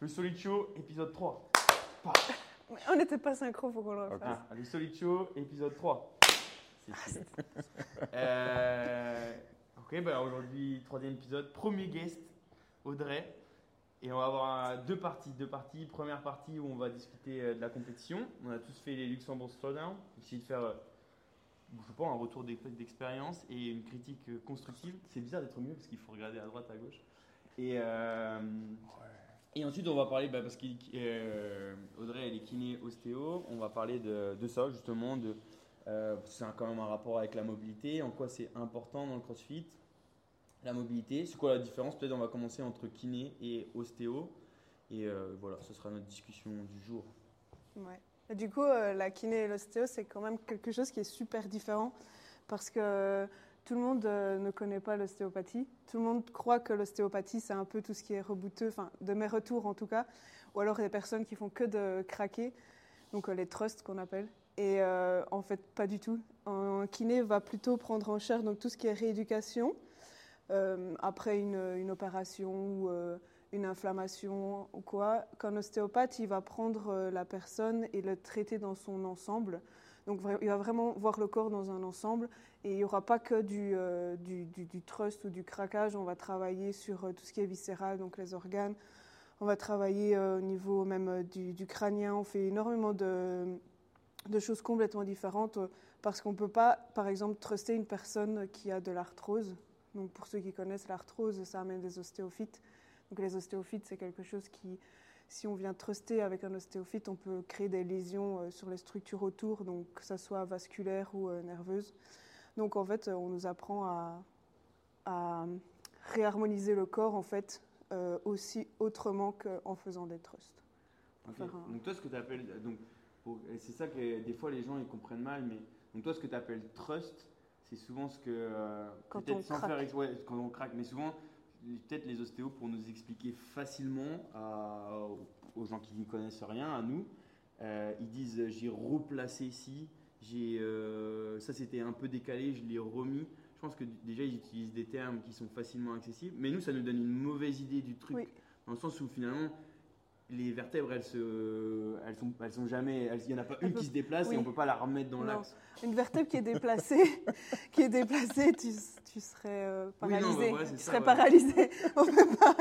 Le Solid Show, épisode 3. On n'était pas synchro, faut qu'on le refasse. Ah, le Solid Show, épisode 3. C'est stylé. Euh, ok, bah aujourd'hui, troisième épisode, premier guest, Audrey. Et on va avoir deux parties. Deux parties. Première partie où on va discuter euh, de la compétition. On a tous fait les Luxembourg Slowdown. Essayer de faire, euh, je sais pas, un retour d'ex- d'expérience et une critique euh, constructive. C'est bizarre d'être mieux parce qu'il faut regarder à droite, à gauche. Et, euh, et ensuite, on va parler, bah, parce qu'Audrey, elle est kiné ostéo, on va parler de, ça justement, de, euh, c'est quand même un rapport avec la mobilité, en quoi c'est important dans le crossfit, la mobilité, c'est quoi la différence? Peut-être on va commencer entre kiné et ostéo, et euh, voilà, ce sera notre discussion du jour. Ouais. Du coup, euh, la kiné et l'ostéo, c'est quand même quelque chose qui est super différent. Parce que tout le monde euh, ne connaît pas l'ostéopathie. Tout le monde croit que l'ostéopathie, c'est un peu tout ce qui est rebouteux, enfin, de mes retours en tout cas, ou alors des personnes qui font que de craquer, donc euh, les trusts qu'on appelle. Et euh, en fait, pas du tout. Un kiné va plutôt prendre en charge donc, tout ce qui est rééducation après une, une opération ou une inflammation ou quoi, qu'un ostéopathe, il va prendre la personne et le traiter dans son ensemble. Donc il va vraiment voir le corps dans un ensemble et il n'y aura pas que du, euh, du, du- trust ou du craquage, on va travailler sur euh, tout ce qui est viscéral, donc les organes. On va travailler euh, au niveau même du, crânien, on fait énormément de, de choses complètement différentes parce qu'on ne peut pas, par exemple, truster une personne qui a de l'arthrose. Donc pour ceux qui connaissent l'arthrose, ça amène des ostéophytes. Donc les ostéophytes, c'est quelque chose qui, si on vient truster avec un ostéophyte, on peut créer des lésions euh, sur les structures autour, donc que ce soit vasculaire ou euh, nerveuse. Donc en fait, on nous apprend à, à réharmoniser le corps en fait euh, aussi autrement qu'en faisant des trusts. Un- Donc toi, ce que tu appelles, donc c'est ça que des fois les gens ils comprennent mal, mais donc toi, ce que tu appelles trust, c'est souvent ce que euh, Quand on sans craque. faire ouais, quand on craque, mais souvent peut-être les ostéos pour nous expliquer facilement à- aux gens qui n'y connaissent rien, à nous, euh, ils disent j'ai replacé ici, j'ai euh, ça c'était un peu décalé, je l'ai remis. Je pense que déjà ils utilisent des termes qui sont facilement accessibles, mais nous ça nous donne une mauvaise idée du truc, Oui. dans le sens où finalement les vertèbres elles se, elles sont, elles sont jamais, il y en a pas une qui se déplace oui. et on peut pas la remettre dans l'axe. Une vertèbre qui est déplacée, qui est déplacée, tu, tu serais euh, Oui, non, paralysé. bah ouais, c'est tu ça, serais ouais. paralysé. On peut pas.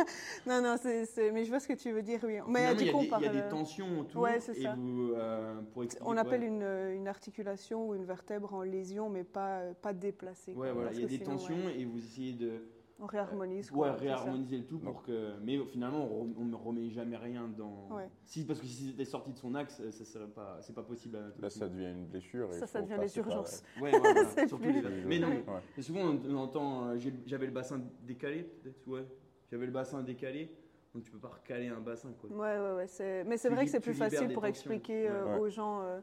Non, non, c'est, c'est- mais je vois ce que tu veux dire, oui. Mais il y a des- il y a parle, des euh, tensions autour Ouais, c'est et vous euh, pour expliquer. On appelle une, une articulation ou une vertèbre en lésion, mais pas, pas déplacée. Ouais, quoi. voilà, il y a des sinon, tensions et vous essayez de on réharmonise. ouais, quoi, ça. réharmoniser le tout pour que. Mais finalement, on ne remet jamais rien dans. Ouais. Si, parce que si c'était sorti de son axe, ça serait pas, c'est pas possible. à tout Là, ça devient une blessure. et Ça, ça devient les urgences. Ouais, ouais, voilà, C'est surtout plus- les- Mais non, mais Ouais. souvent on, entend euh, j'avais le bassin décalé, peut-être, ouais. J'avais le bassin décalé, donc tu peux pas recaler un bassin, quoi. Ouais, ouais, ouais. Mais c'est vrai que c'est plus facile pour tensions. expliquer euh, Ouais. aux gens. euh,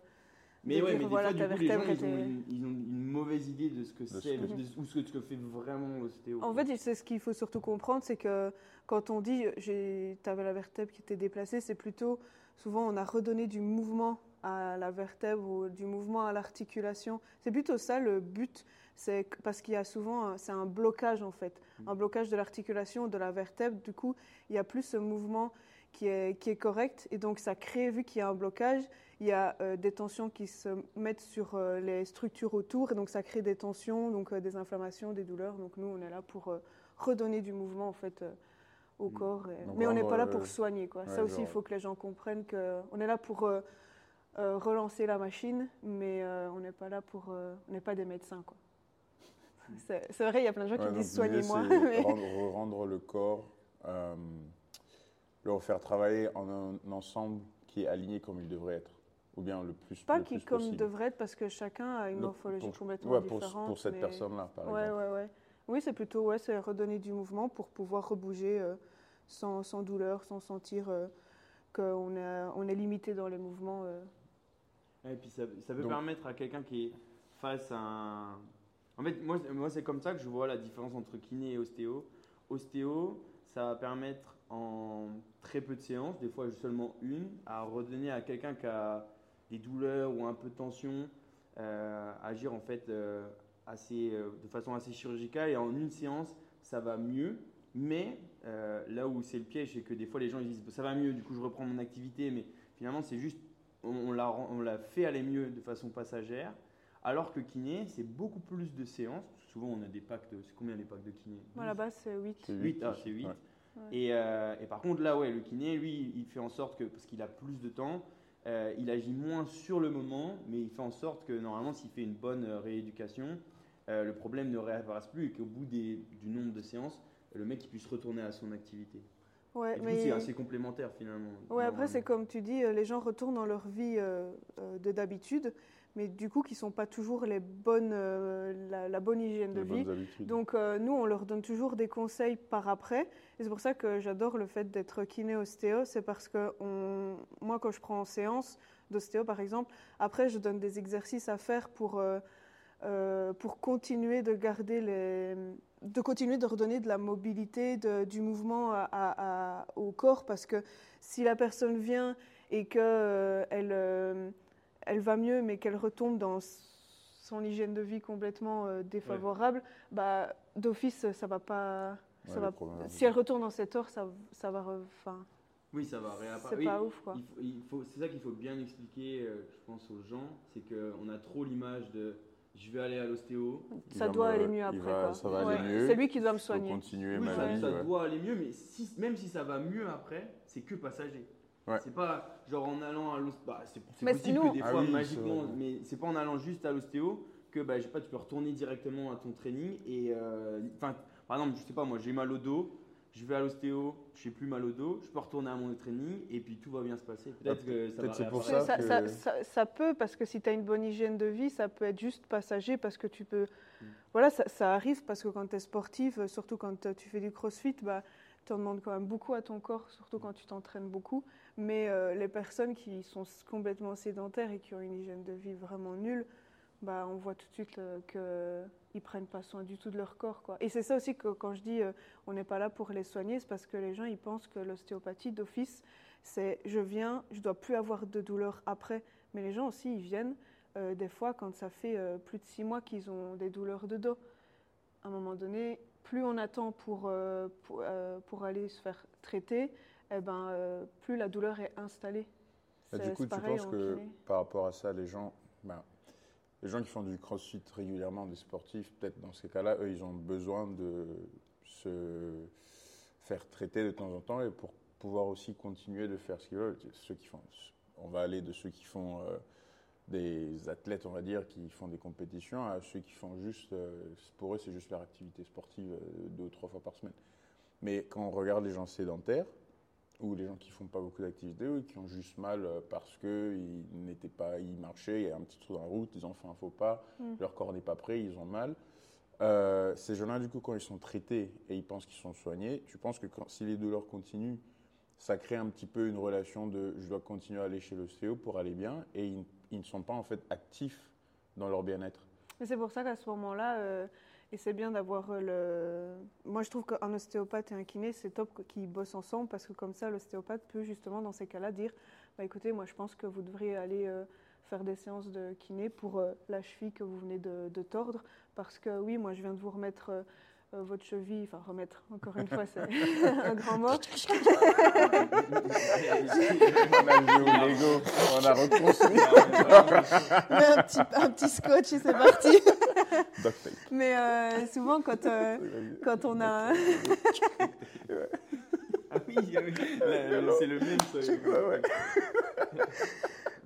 Mais de ouais, dire, mais des voilà, fois, ta du coup, les gens, vertèbre ils ont, était- une, ils ont une mauvaise idée de ce que c'est, ou ce que, ce que fait vraiment l'ostéo. En fait, c'est ce qu'il faut surtout comprendre, c'est que quand on dit tu avais la vertèbre qui était déplacée, c'est plutôt souvent on a redonné du mouvement à la vertèbre ou du mouvement à l'articulation. C'est plutôt ça le but, c'est parce qu'il y a souvent un- c'est un blocage en fait, un blocage de l'articulation de la vertèbre. Du coup, il y a plus ce mouvement qui est, qui est correct et donc ça crée, vu qu'il y a un blocage, il y a euh, des tensions qui se mettent sur euh, les structures autour et donc ça crée des tensions, donc euh, des inflammations, des douleurs. Donc nous, on est là pour redonner du mouvement en fait au Mm. corps. et- Donc Mais on n'est pas là pour soigner quoi. ça aussi, il genre- faut que les gens comprennent que on est là pour euh, relancer la machine, mais euh, on n'est pas là pour, euh, on n'est pas des médecins quoi. C'est c'est vrai, il y a plein de gens Ouais, qui disent soignez-moi. mais- Rendre, rendre le corps, euh, le refaire travailler en un ensemble qui est aligné comme il devrait être. Ou bien le plus, Pas le qui plus comme possible. devrait être parce que chacun a une morphologie pour- complètement ouais, pour, différente. pour cette mais- personne-là, par Ouais, exemple. ouais, ouais. Oui, c'est plutôt ouais, c'est redonner du mouvement pour pouvoir rebouger euh, sans, sans douleur, sans sentir euh, qu'on est, on est limité dans les mouvements. euh. Et puis ça, ça peut Donc- permettre à quelqu'un qui est face à un. En fait, moi, moi c'est comme ça que je vois la différence entre kiné et ostéo. Ostéo, ça va permettre en très peu de séances, des fois seulement une, à redonner à quelqu'un qui a des douleurs ou un peu de tension, euh, agir en fait euh, assez, euh, de façon assez chirurgicale. Et en une séance, ça va mieux. Mais Euh, là où c'est le piège, c'est que des fois les gens ils disent ça va mieux, du coup je reprends mon activité, mais finalement c'est juste on, on l'a ren- on l'a fait aller mieux de façon passagère. Alors que kiné, c'est beaucoup plus de séances. Souvent on a des packs de. C'est combien les packs de kiné? Moi, à la base, c'est 8. C'est 8, ah, c'est 8. Ouais. Et, euh, et par contre, là, ouais, le kiné, lui, il fait en sorte que, parce qu'il a plus de temps, euh, il agit moins sur le moment, mais il fait en sorte que normalement, s'il fait une bonne euh, rééducation, euh, le problème ne réapparaisse plus et qu'au bout des- du nombre de séances, le mec il puisse retourner à son activité. Ouais, Et du coup, mais... c'est assez complémentaire finalement. Ouais, après, c'est comme tu dis, les gens retournent dans leur vie euh, de d'habitude, mais du coup, qui ne sont pas toujours les bonnes, euh, la, la bonne hygiène de vie. habitudes. Donc, euh, nous, on leur donne toujours des conseils par après. Et c'est pour ça que j'adore le fait d'être kiné-ostéo. C'est parce que on... moi, quand je prends en séance d'ostéo, par exemple, après, je donne des exercices à faire pour, euh, euh, pour continuer de garder les. de continuer de redonner de la mobilité, de- du mouvement à- à- à- au corps. Parce que si la personne vient et qu'elle elle, euh, elle va mieux, mais qu'elle retombe dans son hygiène de vie complètement euh, défavorable, bah, d'office, ça va pas. Ça va, si elle retourne dans cette heure, ça, ça va. Enfin, Oui, ça va réapparaître. c'est Oui, pas ouf, quoi. il faut- il faut- c'est ça qu'il faut bien expliquer, euh, je pense, aux gens. C'est qu'on a trop l'image de je vais aller à l'ostéo. Ça doit me- aller mieux après. va- quoi. ça va Ouais. aller mieux. C'est lui qui doit me soigner. continuer Oui, ma ça, vie. ça ouais. doit aller mieux, mais si, même si ça va mieux après, c'est que passager. Ouais. C'est pas genre en allant à l'ostéo. Bah, c'est possible sinon- que des Ah fois, oui, c'est magiquement, mais c'est pas en allant juste à l'ostéo que bah, je sais pas, tu peux retourner directement à ton training. Et euh, enfin, par exemple, je sais pas, moi j'ai mal au dos, je vais à l'ostéo, j'ai plus mal au dos, je peux retourner à mon training et puis tout va bien se passer. Peut-être que ça peut-être va c'est pour ça Ça, que- ça- ça- ça peut, parce que si tu as une bonne hygiène de vie, ça peut être juste passager, parce que tu peux... Mm. Voilà, ça, ça arrive, parce que quand tu es sportif, euh, surtout quand euh, tu fais du crossfit, bah, tu en demandes quand même beaucoup à ton corps, surtout quand tu t'entraînes beaucoup. Mais euh, les personnes qui sont complètement sédentaires et qui ont une hygiène de vie vraiment nulle, bah, on voit tout de suite euh, qu'ils ne prennent pas soin du tout de leur corps. Quoi. Et c'est ça aussi que quand je dis euh, on n'est pas là pour les soigner, c'est parce que les gens ils pensent que l'ostéopathie d'office, c'est je viens, je dois plus avoir de douleur après. Mais les gens aussi, ils viennent euh, des fois quand ça fait euh, plus de six mois qu'ils ont des douleurs de dos. À un moment donné, plus on attend pour, pour, pour aller se faire traiter, eh ben, plus la douleur est installée. Et C'est- du coup, tu pareil penses en que par rapport à ça, les gens, ben, les gens qui font du crossfit régulièrement, des sportifs, peut-être dans ces cas-là, eux, ils ont besoin de se faire traiter de temps en temps et pour pouvoir aussi continuer de faire ce qu'ils veulent. Ceux qui font, on va aller de ceux qui font euh, des athlètes, on va dire, qui font des compétitions, à ceux qui font juste, euh, pour eux, c'est juste leur activité sportive euh, deux ou trois fois par semaine. Mais quand on regarde les gens sédentaires, ou les gens qui font pas beaucoup d'activités, ou qui ont juste mal euh, parce qu'ils n'étaient pas, ils marchaient, il y a un petit trou dans la route, ils ont fait un faux pas, Mm. leur corps n'est pas prêt, ils ont mal. Euh, ces gens-là, du coup, quand ils sont traités et ils pensent qu'ils sont soignés, tu penses que quand, si les douleurs continuent, ça crée un petit peu une relation de je dois continuer à aller chez l'ostéo pour aller bien, et ils, ils ne sont pas en fait actifs dans leur bien-être? Mais c'est pour ça qu'à ce moment-là, euh, et c'est bien d'avoir euh, le. Moi, je trouve qu'un ostéopathe et un kiné, c'est top qu'ils bossent ensemble parce que comme ça, l'ostéopathe peut justement, dans ces cas-là, dire bah, écoutez, moi, je pense que vous devriez aller euh, faire des séances de kiné pour euh, la cheville que vous venez de, de tordre. Parce que oui, moi, je viens de vous remettre. euh, euh, votre cheville, enfin remettre, encore une fois, c'est un grand mot. on a joué au Lego, on a reconstruit. Mais un petit, un petit scotch et c'est parti. Duct tape. Mais euh, souvent, quand, euh, quand on a. Ah oui, ah c'est le même. ça. Ouais.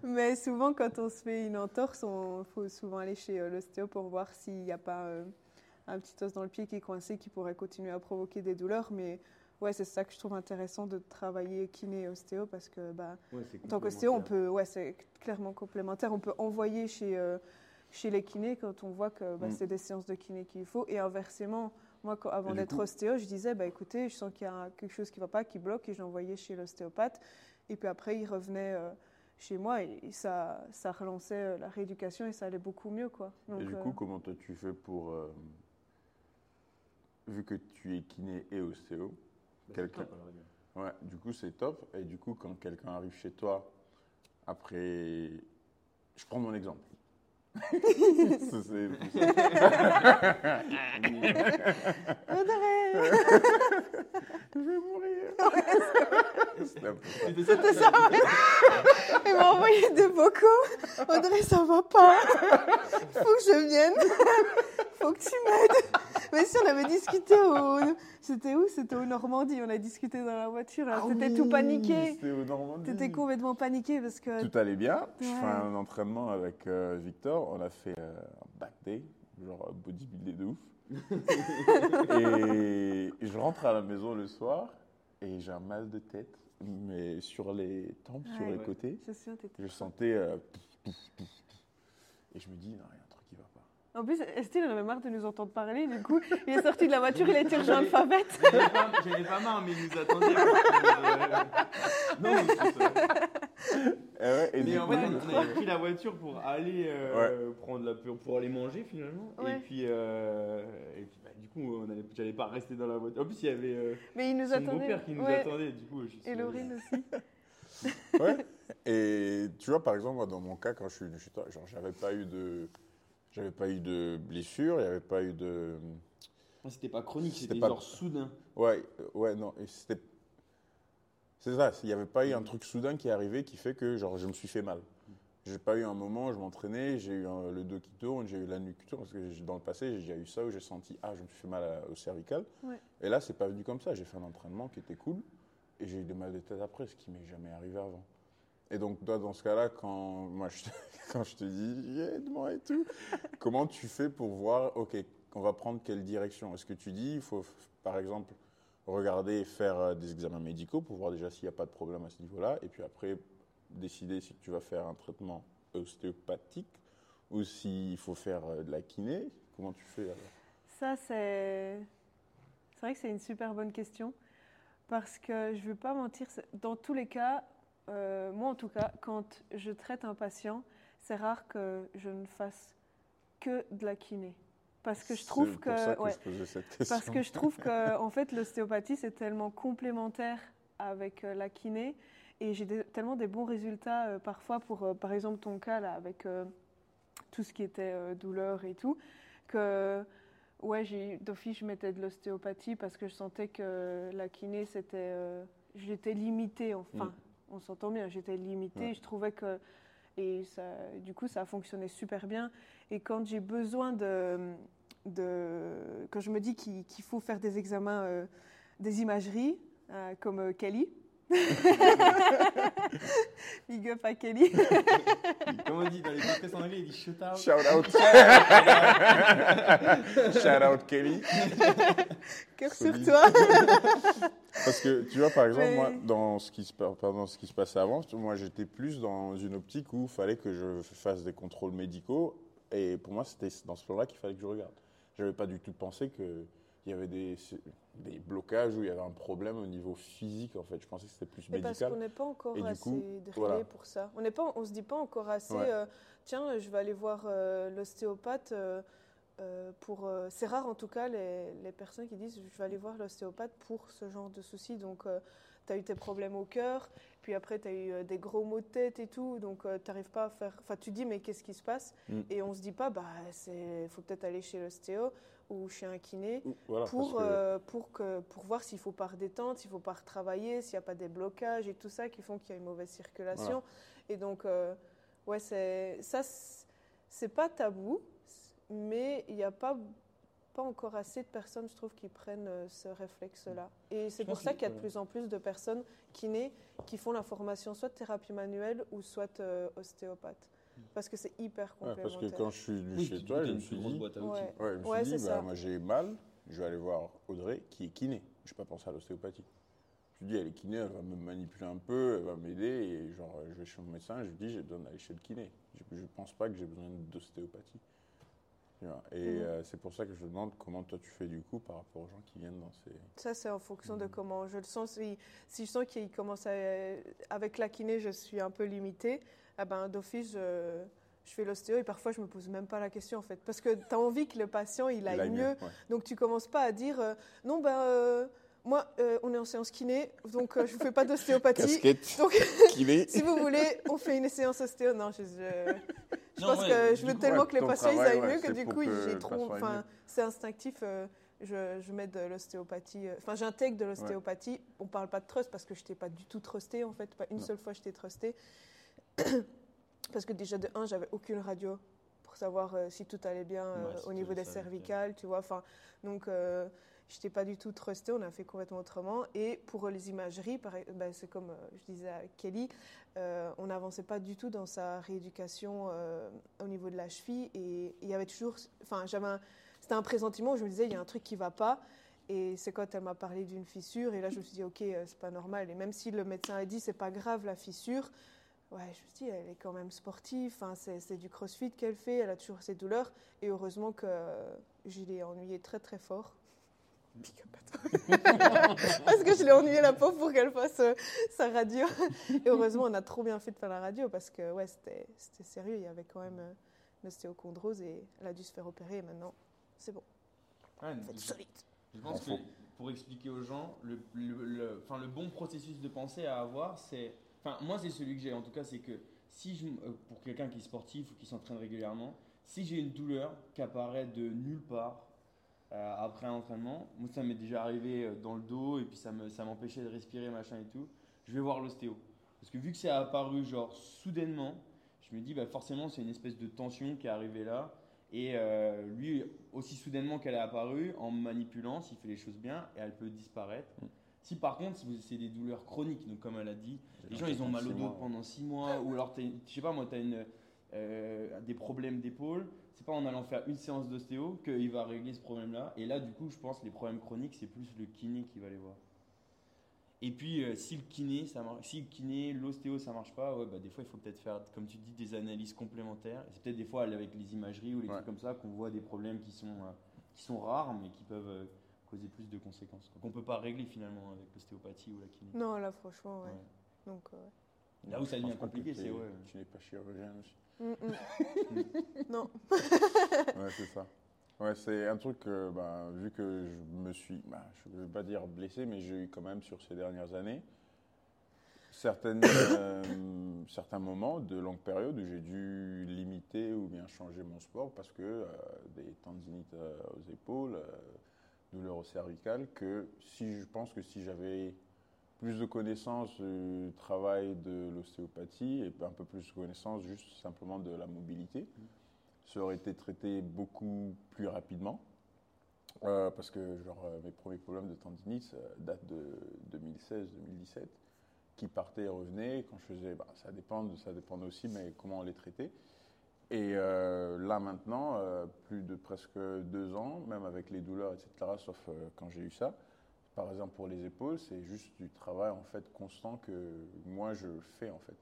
Mais souvent, quand on se fait une entorse, il faut souvent aller chez euh, l'ostéo pour voir s'il n'y a pas euh, un petit os dans le pied qui est coincé qui pourrait continuer à provoquer des douleurs. Mais ouais, c'est ça que je trouve intéressant de travailler kiné et ostéo parce que bah, Ouais, en tant qu'ostéo, on peut, ouais, c'est clairement complémentaire. On peut envoyer chez, euh, chez les kinés quand on voit que bah, Mm. c'est des séances de kiné qu'il faut. Et inversement, moi, quand- avant d'être coup- ostéo, je disais, bah, écoutez, je sens qu'il y a quelque chose qui ne va pas, qui bloque, et j'envoyais chez l'ostéopathe. Et puis après, il revenait euh, chez moi et, et ça, ça relançait euh, la rééducation et ça allait beaucoup mieux. Quoi. Donc, Et du euh, coup, comment toi tu fais pour. euh, vu que tu es kiné et ostéo, Bah, quelqu'un- ouais, du coup c'est top. Et du coup, quand quelqu'un arrive chez toi, après. Je prends mon exemple. Ça, c'est- Audrey Je vais mourir. C'était ça. Ouais. Il m'a envoyé des vocaux. Audrey, ça va pas. Faut que je vienne. Faut que tu m'aides. Mais si on avait discuté au. C'était où? C'était au Normandie. On a discuté dans la voiture. Alors, Ah oui, tout paniqué. C'était au Normandie. T'étais complètement paniqué parce que. Tout allait bien. Je Ouais. fais un entraînement avec euh, Victor. On a fait euh, un back day, genre bodybuildé de ouf. et je rentre à la maison le soir et j'ai un mal de tête, mais sur les tempes, sur les Ouais. côtés. Je sentais. euh, pouf, pouf, pouf. et je me dis, non, En plus, Estelle, en avait marre de nous entendre parler. Du coup, il est sorti de la voiture, il a été rejoint ai pas, j'en ai pas marre, mais il nous attendait. euh, Non, mais ouais, et du en coup, fait, on avait pris la voiture pour aller euh, prendre la pour, pour aller manger finalement. Ouais. Et puis, euh, et puis bah, du coup, on allait, j'allais pas rester dans la voiture. En plus, il y avait euh, Mais il nous son beau-père qui nous Ouais. attendait. Du coup, je Et Laurine aussi. Ouais. Et tu vois, par exemple, moi, dans mon cas, quand je suis venu chez toi, genre, j'avais pas eu de, j'avais pas eu de blessure, il n'y avait pas eu de, Ah, C'était pas chronique, C'était pas- genre soudain. ouais, euh, ouais, non, c'était, c'est ça, il n'y avait pas eu un truc soudain qui est arrivé qui fait que, genre, je me suis fait mal. J'ai pas eu un moment, je m'entraînais, j'ai eu un- le dos qui tourne, j'ai eu la nuque qui tourne, parce que dans le passé, j'ai déjà eu ça où j'ai senti, ah, je me suis fait mal à- au cervical. Ouais. Et là, c'est pas venu comme ça. J'ai fait un entraînement qui était cool et j'ai eu des mal de tête après, ce qui m'est jamais arrivé avant. Et donc, toi, dans ce cas-là, quand, je te, quand je te dis aide-moi et tout, comment tu fais pour voir, OK, on va prendre quelle direction? Est-ce que tu dis, il faut, par exemple, regarder et faire euh, des examens médicaux pour voir déjà s'il n'y a pas de problème à ce niveau-là, et puis après, décider si tu vas faire un traitement ostéopathique ou s'il faut faire euh, de la kiné? Comment tu fais Ça, c'est. C'est vrai que c'est une super bonne question. Parce que je ne veux pas mentir, dans tous les cas, euh, moi en tout cas, quand je traite un patient, c'est rare que je ne fasse que de la kiné. Parce que je trouve que. ouais, je cette parce que je trouve que en fait, l'ostéopathie, c'est tellement complémentaire avec euh, la kiné. Et j'ai des- tellement des bons résultats euh, parfois pour, euh, par exemple, ton cas là, avec tout ce qui était douleur et tout, que ouais, j'ai d'office, je mettais de l'ostéopathie parce que je sentais que la kiné, c'était. j'étais limitée, enfin, Mm. On s'entend bien, j'étais limitée. Ouais. Je trouvais que. Et ça, du coup, ça a fonctionné super bien. Et quand j'ai besoin de, de. Quand je me dis qu'il qu'il faut faire des examens, euh, des imageries, euh, comme euh, Kelly. Big up à Kelly. Comme on dit dans les podcasts en anglais, il dit shout out. Shout out. Shout out Kelly. Cœur sur toi. Parce que tu vois, par exemple, Mais- moi, dans ce, qui se, pa- pardon, ce qui se passait avant, moi j'étais plus dans une optique où il fallait que je fasse des contrôles médicaux. Et pour moi, c'était dans ce plan-là qu'il fallait que je regarde. Je n'avais pas du tout pensé qu'il y avait des, des blocages où il y avait un problème au niveau physique. En fait, je pensais que c'était plus Mais parce qu'on n'est pas encore Et assez coup, voilà. pour ça. On n'est pas, on se dit pas encore assez. Ouais. euh, Tiens, je vais aller voir euh, l'ostéopathe. euh, pour, c'est rare en tout cas les, les personnes qui disent je vais aller voir l'ostéopathe pour ce genre de soucis. Donc, tu as eu tes problèmes au cœur, puis après tu as eu euh, des gros maux de tête et tout. Donc, tu n'arrives pas à faire. Enfin, tu dis mais qu'est-ce qui se passe Mm. Et on se dit pas bah il faut peut-être aller chez l'ostéo ou chez un kiné Voilà, pour, que- euh, pour, que, pour voir s'il faut pas redétendre, s'il faut pas retravailler, s'il n'y a pas des blocages et tout ça qui font qu'il y a une mauvaise circulation. Et donc, euh, ouais, c'est ça, c'est pas tabou, mais il n'y a pas, pas encore assez de personnes, je trouve, qui prennent euh, ce réflexe-là. Et c'est pour ça qu'il y a de plus en plus de personnes kinés qui font la formation soit de thérapie manuelle ou soit euh, ostéopathe. Parce que c'est hyper ouais, complémentaire. parce que quand je suis venu Oui, chez toi, je me suis dit. Ouais. Ouais, je me suis Ouais, dit, bah, moi j'ai mal, je vais aller voir Audrey qui est kiné. Je n'ai pas pensé à l'ostéopathie. Je lui dis, elle est kiné, elle va me manipuler un peu, elle va m'aider. Et genre, je vais chez mon médecin, je lui dis, j'ai besoin d'aller chez le kiné. Je ne pense pas que j'ai besoin d'ostéopathie. Tu vois, Et Mhm. euh, c'est pour ça que je demande comment toi tu fais du coup par rapport aux gens qui viennent dans ces. Ça, c'est en fonction de Mhm. comment je le sens. Si, si je sens qu'il commence à. Avec la kiné, je suis un peu limitée, eh ben, d'office, je, je fais l'ostéo et parfois, je me pose même pas la question en fait. Parce que tu as envie que le patient il aille Il aille mieux. ouais. Donc, tu commences pas à dire euh, non, ben. euh, moi, euh, on est en séance kiné, donc euh, je ne fais pas d'ostéopathie. Donc, kiné. si vous voulez, on fait une séance ostéo. Non, je, je, Je Non, pense ouais, que je veux coup, tellement ouais, que les patients ils aillent ouais, mieux que du coup, j'ai trop. Enfin, c'est instinctif. euh, je, je mets de l'ostéopathie. euh, Enfin, j'intègre de l'ostéopathie. On parle pas de trust parce que je t'ai pas du tout trusté en fait. Pas une Non. seule fois je t'ai trusté. parce que déjà de un, j'avais aucune radio pour savoir euh, si tout allait bien si au niveau des cervical. cervicales, tu vois. Enfin, donc. Je t'ai pas du tout trusté, on a fait complètement autrement. Et pour les imageries, pareil, ben, c'est comme euh, je disais à Kelly, euh, on n'avançait pas du tout dans sa rééducation euh, au niveau de la cheville. Et il y avait toujours. Enfin, j'avais c'était un pressentiment où je me disais, il y a un truc qui va pas. Et c'est quand elle m'a parlé d'une fissure. Et là, je me suis dit, OK, c'est pas normal. Et même si le médecin a dit, c'est pas grave la fissure, ouais, je me suis dit, elle est quand même sportive. Enfin, c'est du crossfit qu'elle fait. Elle a toujours ses douleurs. Et heureusement que je l'ai ennuyée très, très fort. Big up à toi. parce que je l'ai ennuyée la pauvre pour qu'elle fasse euh, sa radio. Et heureusement, on a trop bien fait de faire la radio parce que ouais, c'était c'était sérieux. Il y avait quand même euh, une ostéochondrose et elle a dû se faire opérer. Et maintenant, c'est bon. Ouais, Vous êtes je- solide. Je pense que pour expliquer aux gens, le, le, le- enfin, le bon processus de pensée à avoir, c'est. Enfin, moi, c'est celui que j'ai en tout cas, c'est que si je, euh, pour quelqu'un qui est sportif ou qui s'entraîne régulièrement, si j'ai une douleur qui apparaît de nulle part euh, après un entraînement, moi, ça m'est déjà arrivé euh, dans le dos et puis ça me- ça m'empêchait de respirer, machin et tout, je vais voir l'ostéo. Parce que vu que c'est apparu genre soudainement, je me dis bah, forcément c'est une espèce de tension qui est arrivée là. Et euh, lui, aussi soudainement qu'elle est apparue, en manipulant, s'il fait les choses bien, et elle peut disparaître. Mm. Si par contre, si vous- c'est des douleurs chroniques, donc comme elle a dit, les gens ils ont mal au six dos pendant 6 mois, ou alors, je sais pas moi, tu as une, euh, des problèmes d'épaule, c'est pas en allant faire une séance d'ostéo qu'il va régler ce problème-là. Et là, du coup, je pense que les problèmes chroniques, c'est plus le kiné qui va les voir. Et puis, euh, si le kiné, ça marche, si le kiné, l'ostéo, ça marche pas, ouais, bah, des fois, il faut peut-être faire, comme tu dis, des analyses complémentaires. Et c'est peut-être des fois avec les imageries ou les Ouais. trucs comme ça qu'on voit des problèmes qui sont, euh, qui sont rares, mais qui peuvent euh, causer plus de conséquences. Donc, on peut pas régler finalement avec l'ostéopathie ou la kiné. Non, là, franchement, ouais. Ouais. Donc, euh, Là où ça devient compliqué, c'est, ouais. Tu n'es pas chirurgien aussi. Mm, mm. non. Ouais, c'est ça. Ouais, c'est un truc, euh, bah, vu que je me suis, bah, je ne veux pas dire blessé, mais j'ai eu quand même sur ces dernières années certaines, euh, certains moments de longue période où j'ai dû limiter ou bien changer mon sport parce que euh, des tendinites euh, aux épaules, euh, douleurs au cervical, que si je pense que si j'avais plus de connaissances du travail de l'ostéopathie et un peu plus de connaissances juste simplement de la mobilité, ça aurait été traité beaucoup plus rapidement. Euh, parce que genre, mes premiers problèmes de tendinite datent de 2016-2017, qui partaient et revenaient. Quand je faisais, bah, ça dépend, ça dépend aussi, mais comment on les traitait. Et euh, là maintenant, euh, plus de presque deux ans, même avec les douleurs, etc., sauf quand j'ai eu ça, par exemple pour les épaules, c'est juste du travail en fait constant que moi je fais en fait.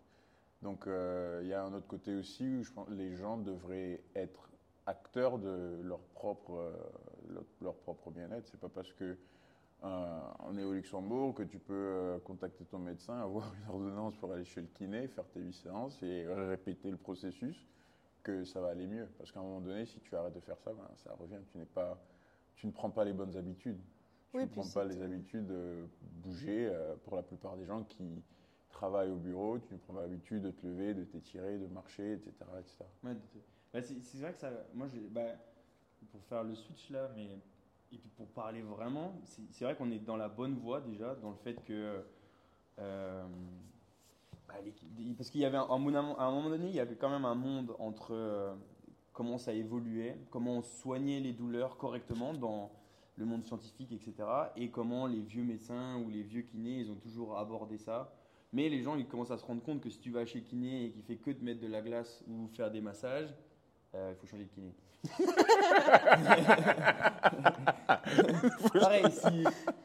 Donc euh, il y a un autre côté aussi où je pense que les gens devraient être acteurs de leur propre, euh, leur, propre bien-être. C'est pas parce que euh, on est au Luxembourg que tu peux contacter ton médecin, avoir une ordonnance pour aller chez le kiné, faire tes huit séances et répéter le processus que ça va aller mieux. Parce qu'à un moment donné, si tu arrêtes de faire ça, ben, ça revient. Tu n'es pas, tu ne prends pas les bonnes habitudes. Tu ne prends pas les habitudes de bouger. euh, pour la plupart des gens qui travaillent au bureau, tu ne prends pas l'habitude de te lever, de t'étirer, de marcher, etc. etc. Ouais, bah, c'est vrai que ça. Moi, bah, pour faire le switch là, mais. Et puis pour parler vraiment, c'est vrai qu'on est dans la bonne voie déjà, dans le fait que. euh, bah, les- parce qu'il y avait un, moment- à un moment donné, il y avait quand même un monde entre euh, comment ça évoluait, comment on soignait les douleurs correctement dans le monde scientifique, etc. Et comment les vieux médecins ou les vieux kinés, ils ont toujours abordé ça. Mais les gens, ils commencent à se rendre compte que si tu vas chez kiné et qu'il fait que te mettre de la glace ou faire des massages, euh, il faut changer de kiné. Pareil, si,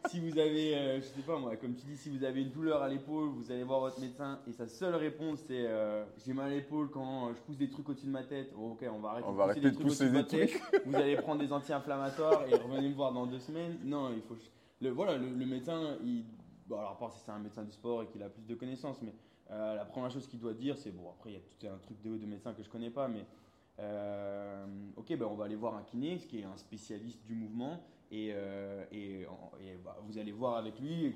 si vous avez, euh, je sais pas moi, comme tu dis, si vous avez une douleur à l'épaule, vous allez voir votre médecin et sa seule réponse c'est euh, j'ai mal à l'épaule quand euh, je pousse des trucs au-dessus de ma tête. Oh, ok, on va arrêter, On de va pousser arrêter des de trucs pousser des. Vous allez prendre des anti-inflammatoires et revenez me voir dans deux semaines. Non, il faut. Le, voilà, le, le médecin, il, bon, alors à part si c'est un médecin du sport et qu'il a plus de connaissances, mais euh, la première chose qu'il doit dire, c'est bon. Après, il y a tout un truc de, de médecin que je connais pas, mais euh, ok, ben on va aller voir un kiné, qui est un spécialiste du mouvement, et, euh, et, bah, vous allez voir avec lui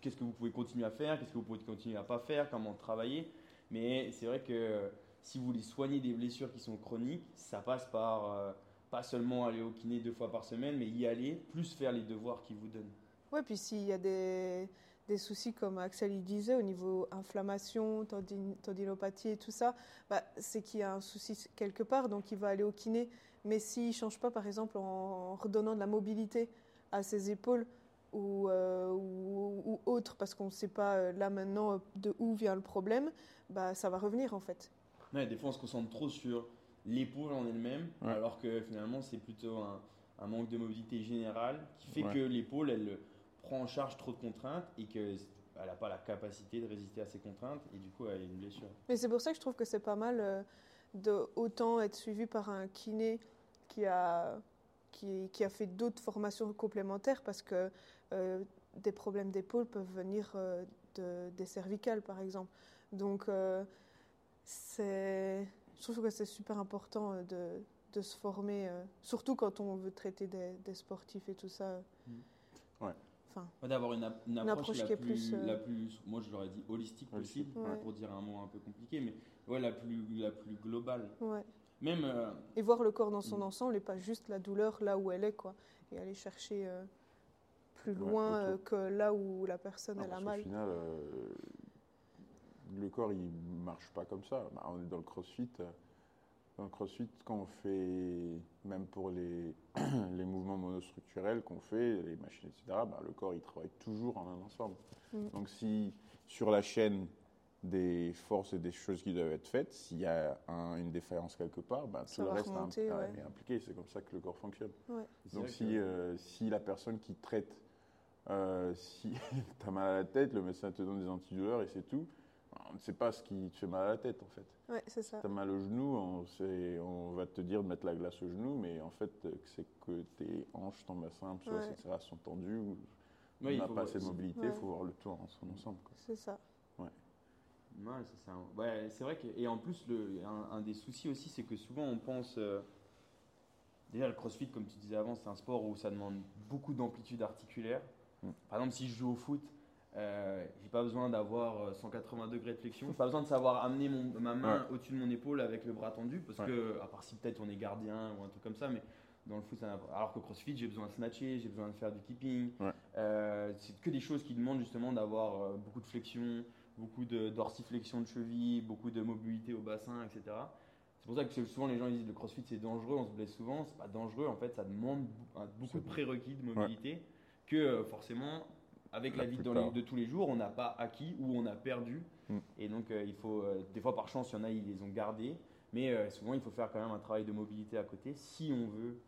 qu'est-ce que vous pouvez continuer à faire, qu'est-ce que vous pouvez continuer à pas faire, comment travailler. Mais c'est vrai que si vous voulez soigner des blessures qui sont chroniques, ça passe par euh, pas seulement aller au kiné deux fois par semaine, mais y aller, plus faire les devoirs qu'ils vous donnent. Ouais, puis s'il y a des, des soucis, comme Axel il disait, au niveau inflammation, tendin- tendinopathie et tout ça, bah, c'est qu'il y a un souci quelque part, donc il va aller au kiné. Mais s'il ne change pas, par exemple, en redonnant de la mobilité à ses épaules ou, euh, ou, ou autre, parce qu'on ne sait pas euh, là maintenant de où vient le problème, bah, ça va revenir en fait. Ouais, des fois, on se concentre trop sur l'épaule en elle-même, Ouais. alors que finalement, c'est plutôt un, un manque de mobilité générale qui fait Ouais. que l'épaule, elle prend en charge trop de contraintes et qu'elle n'a pas la capacité de résister à ces contraintes et du coup, elle a une blessure. Mais c'est pour ça que je trouve que c'est pas mal euh, de autant être suivi par un kiné qui a, qui, qui a fait d'autres formations complémentaires parce que euh, des problèmes d'épaule peuvent venir euh, de- des cervicales par exemple. Donc euh, c'est, je trouve que c'est super important de, de se former, euh, surtout quand on veut traiter des, des sportifs et tout ça. Mm. Ouais. Enfin, Ouais, D'avoir une, ap- une approche, approche la, qui est plus, plus, euh, la plus, moi je l'aurais dit holistique possible, ouais. pour dire un mot un peu compliqué, mais ouais, la plus, la plus globale. ouais. Même, euh, Et voir le corps dans son Mm. ensemble et pas juste la douleur là où elle est, quoi. Et aller chercher euh, plus loin euh, que là où la personne Non, elle a mal. final, euh, le corps, il marche pas comme ça. Bah, on est dans le crossfit. Dans le crossfit, quand on fait, même pour les, les mouvements monostructurels qu'on fait, les machines, etc., bah, le corps, il travaille toujours en un ensemble. Mm. Donc, si sur la chaîne des forces et des choses qui doivent être faites, s'il y a un- une défaillance quelque part, bah, tout Ça le reste est remonter, ouais. est impliqué. C'est comme ça que le corps fonctionne. Donc si, que- euh, si la personne qui traite, euh, si tu as mal à la tête, le médecin te donne des antidouleurs et c'est tout, on ne sait pas ce qui te fait mal à la tête en fait. Ouais, c'est ça. Si tu as mal au genou, on, sait- on va te dire de mettre la glace au genou, mais en fait euh, c'est que tes hanches, ton bassin, psoas, Ouais. etc. sont tendues, ou Ouais, on n'a pas assez de mobilité, il Ouais. faut voir le tout en son ensemble. C'est ça. Ouais, c'est un- ouais, c'est vrai que et en plus le un, un des soucis aussi c'est que souvent on pense euh, déjà le CrossFit comme tu disais avant c'est un sport où ça demande beaucoup d'amplitude articulaire. Mm. Par exemple si je joue au foot, euh, j'ai pas besoin d'avoir euh, 180 degrés de flexion, j'ai pas besoin de savoir amener mon, ma main au-dessus de mon épaule avec le bras tendu parce Ouais. que à part si peut-être on est gardien ou un truc comme ça mais dans le foot, ça alors que CrossFit, j'ai besoin de snatcher, j'ai besoin de faire du keeping. Ouais. Euh, c'est que des choses qui demandent justement d'avoir euh, beaucoup de flexion, beaucoup de dorsiflexion de cheville, beaucoup de mobilité au bassin, etc. C'est pour ça que souvent les gens ils disent le crossfit c'est dangereux, on se blesse souvent. C'est pas dangereux, en fait, ça demande beaucoup de prérequis de mobilité que euh, forcément, avec la, La vie dans plupart. les- de tous les jours, on n'a pas acquis ou on a perdu. Mm. Et donc, euh, il faut, euh, des fois par chance, il y en a, ils les ont gardés. Mais euh, souvent, il faut faire quand même un travail de mobilité à côté si on veut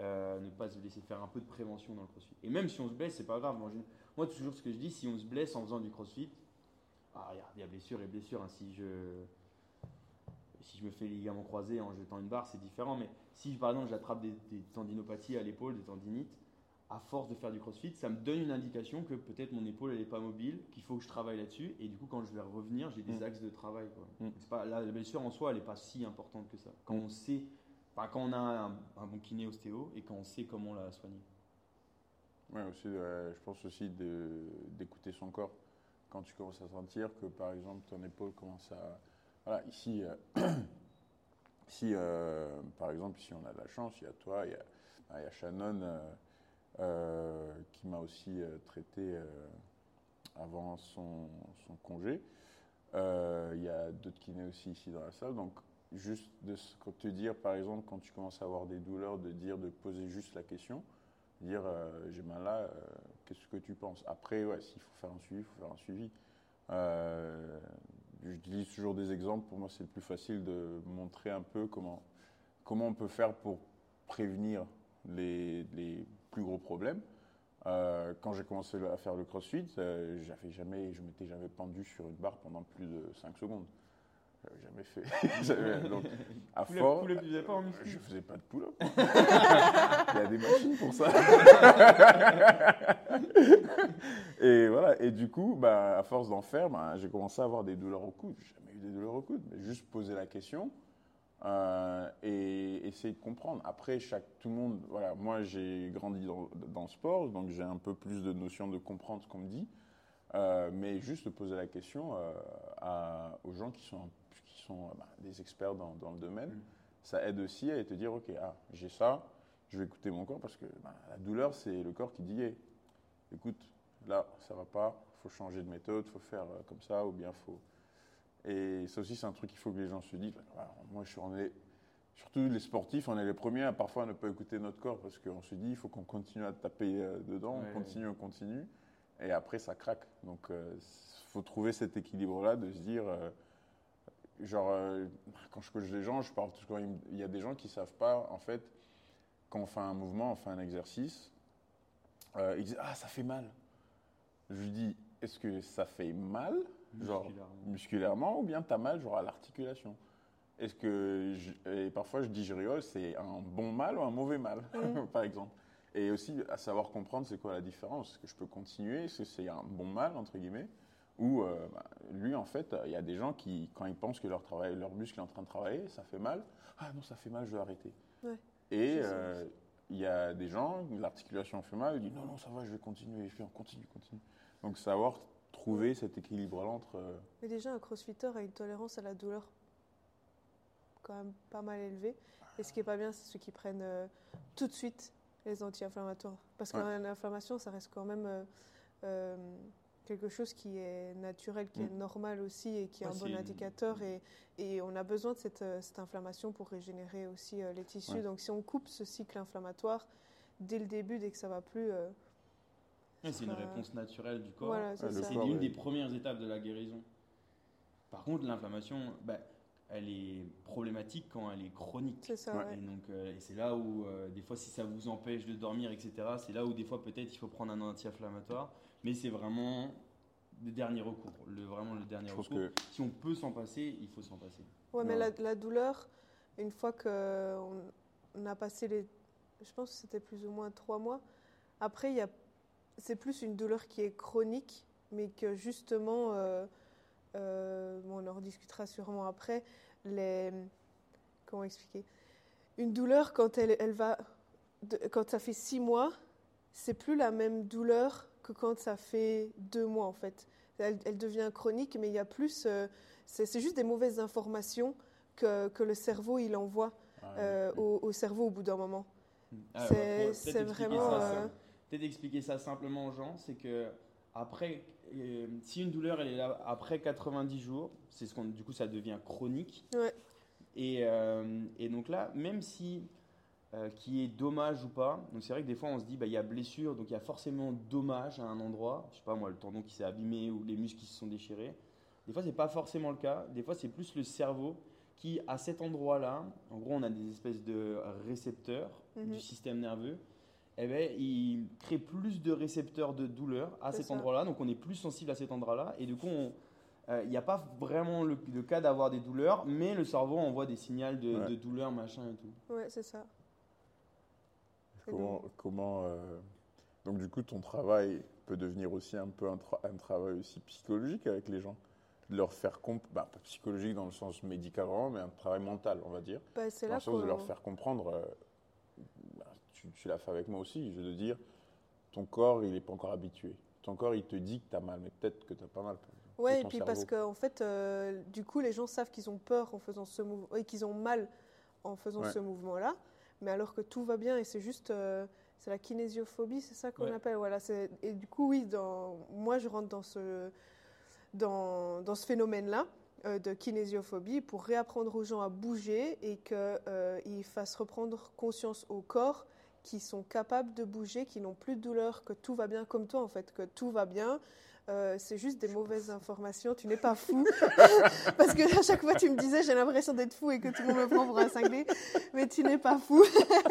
ne pas se laisser faire un peu de prévention dans le crossfit. Et même si on se blesse, c'est pas grave. Moi, je- moi, toujours ce que je dis, si on se blesse en faisant du crossfit, ah, regarde, il y a blessure et blessure. hein. Si je, si je me fais les ligaments croisés en jetant une barre, c'est différent. Mais si par exemple j'attrape des, des tendinopathies à l'épaule, des tendinites, à force de faire du crossfit, ça me donne une indication que peut-être mon épaule elle est pas mobile, qu'il faut que je travaille là-dessus. Et du coup, quand je vais revenir, j'ai des Mm. axes de travail. Quoi. Mm. C'est Pas, la, la blessure en soi, elle n'est pas si importante que ça. Quand on sait, quand on a un, un bon kiné ostéo et quand on sait comment la soigner. Ouais, aussi, euh, je pense aussi de- d'écouter son corps. Quand tu commences à sentir que, par exemple, ton épaule commence à... Voilà, ici, euh, ici euh, par exemple, ici, on a de la chance, il y a toi, il y a, il y a Shannon qui m'a aussi euh, traité euh, avant son, congé. Euh, il y a d'autres kinés aussi ici dans la salle. Donc, juste de te dire, par exemple, quand tu commences à avoir des douleurs, de dire, de poser juste la question dire euh, j'ai mal là, euh, qu'est-ce que tu penses? Après, ouais, s'il faut faire un suivi, il faut faire un suivi. Euh, J'utilise toujours des exemples, pour moi c'est le plus facile de montrer un peu comment, comment on peut faire pour prévenir les, les plus gros problèmes. Euh, quand j'ai commencé à faire le crossfit, euh, j'avais jamais, je m'étais jamais pendu sur une barre pendant plus de 5 secondes. J'avais jamais fait. Donc, à tu faisais pas en muscu je faisais pas de pull-up. Il y a des machines pour ça. et voilà. Et du coup, bah, à force d'en faire, bah, j'ai commencé à avoir des douleurs au coude. J'ai jamais eu des douleurs au coude, mais juste poser la question euh, et essayer de comprendre. Après, chaque, tout le monde, voilà, moi j'ai grandi dans, dans le sport, donc j'ai un peu plus de notion de comprendre ce qu'on me dit. Euh, mais juste poser la question euh, à- aux gens qui sont qui sont bah, des experts dans, dans le domaine, Mm. ça aide aussi à te dire, ok, ah, j'ai ça, je vais écouter mon corps parce que bah, la douleur, c'est le corps qui dit, Hey, écoute, là, ça va pas, faut changer de méthode, faut faire comme ça, ou bien faut. Et ça aussi, c'est un truc qu'il faut que les gens se disent. Moi, je suis on est- surtout les sportifs, on est les premiers à parfois ne pas écouter notre corps parce qu'on se dit, il faut qu'on continue à taper euh, dedans, Ouais, on continue, on continue, et après, ça craque. Donc, il faut trouver cet équilibre-là de se dire. euh, Genre, euh, quand je coach des gens, je parle. Il y a des gens qui ne savent pas, en fait, quand on fait un mouvement, on fait un exercice, euh, ils disent Ah, ça fait mal. Je lui dis Est-ce que ça fait mal, genre Musculairement. ou bien tu as mal, genre à l'articulation Est-ce que. je- et parfois, je dis Je rigole, c'est un bon mal ou un mauvais mal, par exemple. Et aussi, à savoir comprendre c'est quoi la différence? Est-ce que je peux continuer? Est-ce que c'est un bon mal, entre guillemets? Ou euh, bah, lui, en fait, il y a des gens qui, quand ils pensent que leur, travail, leur muscle est en train de travailler, ça fait mal. Ah non, ça fait mal, je vais arrêter. Ouais. Et euh, il y a des gens, l'articulation fait mal, ils disent non, non, ça va, je vais continuer. Et je fais, on continue, continue. Donc, savoir trouver cet équilibre-là entre. euh, Mais déjà, un crossfitter a une tolérance à la douleur quand même pas mal élevée. Et ce qui est pas bien, c'est ceux qui prennent euh, tout de suite les anti-inflammatoires. Parce Ouais. qu'une inflammation, ça reste quand même euh, euh, quelque chose qui est naturel, qui est Mm. normal aussi et qui est Ouais, un bon c'est- indicateur. Et, et on a besoin de cette, cette inflammation pour régénérer aussi les tissus. Ouais. Donc si on coupe ce cycle inflammatoire dès le début, dès que ça va plus, Ouais, c'est une Euh, réponse naturelle du corps. voilà, c'est corps, une ouais. des premières étapes de la guérison. Par contre, l'inflammation, bah, elle est problématique quand elle est chronique. C'est ça, Ouais. Et donc, euh, c'est là où, euh, des fois, si ça vous empêche de dormir, etc., c'est là où, des fois, peut-être, il faut prendre un anti-inflammatoire. Mais c'est vraiment le dernier recours. Le, vraiment le dernier Je pense recours. que Si on peut s'en passer, il faut s'en passer. Ouais, mais la, la douleur, une fois qu'on on a passé les. Je pense que c'était plus ou moins trois mois. Après, il y a, c'est plus une douleur qui est chronique, mais que justement, euh, euh, bon, on en rediscutera sûrement après. Les, comment expliquer Une douleur, quand elle, elle va. de- quand ça fait six mois, c'est plus la même douleur que quand ça fait deux mois, en fait. Elle, elle devient chronique, mais il y a plus. euh, c'est juste des mauvaises informations que, que le cerveau il envoie ah, au, au cerveau au bout d'un moment. Ah, C'est- vraiment, ça- Peut-être expliquer ça simplement aux gens, c'est que après, euh, si une douleur elle est là après 90 jours, c'est ce qu'on, du coup ça devient chronique. Ouais. Et, euh, et donc là, même si euh, qu'il y ait dommage ou pas, donc c'est vrai que des fois on se dit bah il y a blessure, donc il y a forcément dommage à un endroit. Je sais pas moi le tendon qui s'est abîmé ou les muscles qui se sont déchirés. Des fois c'est pas forcément le cas. Des fois c'est plus le cerveau qui à cet endroit-là, en gros on a des espèces de récepteurs Mhm. du système nerveux, eh ben, il crée plus de récepteurs de douleur à cet endroit-là, donc on est plus sensible à cet endroit-là, et du coup, euh, il n'y a pas vraiment le, le cas d'avoir des douleurs, mais le cerveau envoie des signaux de, Ouais. de douleur, machin et tout. Ouais, c'est ça. Comment, comment euh, donc du coup ton travail peut devenir aussi un peu un, tra- un travail aussi psychologique avec les gens, de leur faire comp bah, pas psychologique dans le sens médical vraiment, mais un travail mental on va dire, Bah, c'est dans là le sens de leur faire comprendre. euh, tu tu l'as fait avec moi aussi, je veux dire, ton corps il n'est pas encore habitué. Ton corps il te dit que tu as mal, mais peut-être que tu n'as pas mal. de et puis parce qu'en fait, euh, du coup, les gens savent qu'ils ont peur en faisant ce mouvement, et qu'ils ont mal en faisant Ouais. ce mouvement-là, mais alors que tout va bien et c'est juste, euh, c'est la kinésiophobie, c'est ça qu'on Ouais. appelle. Voilà, et du coup, oui, dans, moi, je rentre dans ce, dans, dans ce phénomène-là euh, de kinésiophobie pour réapprendre aux gens à bouger et qu'ils fassent reprendre conscience au corps qui sont capables de bouger, qui n'ont plus de douleur, que tout va bien comme toi en fait, que tout va bien. Euh, c'est juste des mauvaises informations. Tu n'es pas fou. Parce que à chaque fois, tu me disais, j'ai l'impression d'être fou et que tout le monde me prend pour un cinglé. Mais tu n'es pas fou.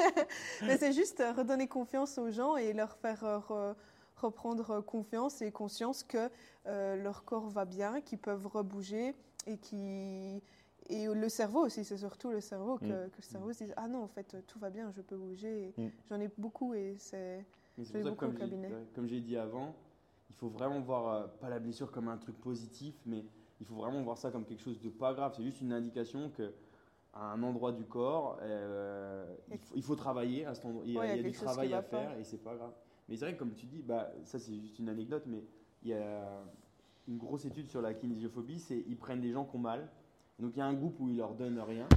Mais c'est juste redonner confiance aux gens et leur faire euh, re- reprendre confiance et conscience que euh, leur corps va bien, qu'ils peuvent rebouger et qui et le cerveau aussi, c'est surtout le cerveau que, Mm. que le cerveau se dise ah non en fait tout va bien, je peux bouger. Mm. J'en ai beaucoup et c'est beaucoup comme au cabinet. comme j'ai dit avant, il faut vraiment voir, euh, pas la blessure comme un truc positif, mais il faut vraiment voir ça comme quelque chose de pas grave. C'est juste une indication que à un endroit du corps, euh, il, faut, il faut travailler à cet endroit. Il y a, Ouais, il y a il y a du travail à va pas. faire et c'est pas grave. Mais c'est vrai que comme tu dis, bah, ça c'est juste une anecdote, mais il y a une grosse étude sur la kinésiophobie, c'est ils prennent des gens qui ont mal Donc il y a un groupe où ils leur donnent rien.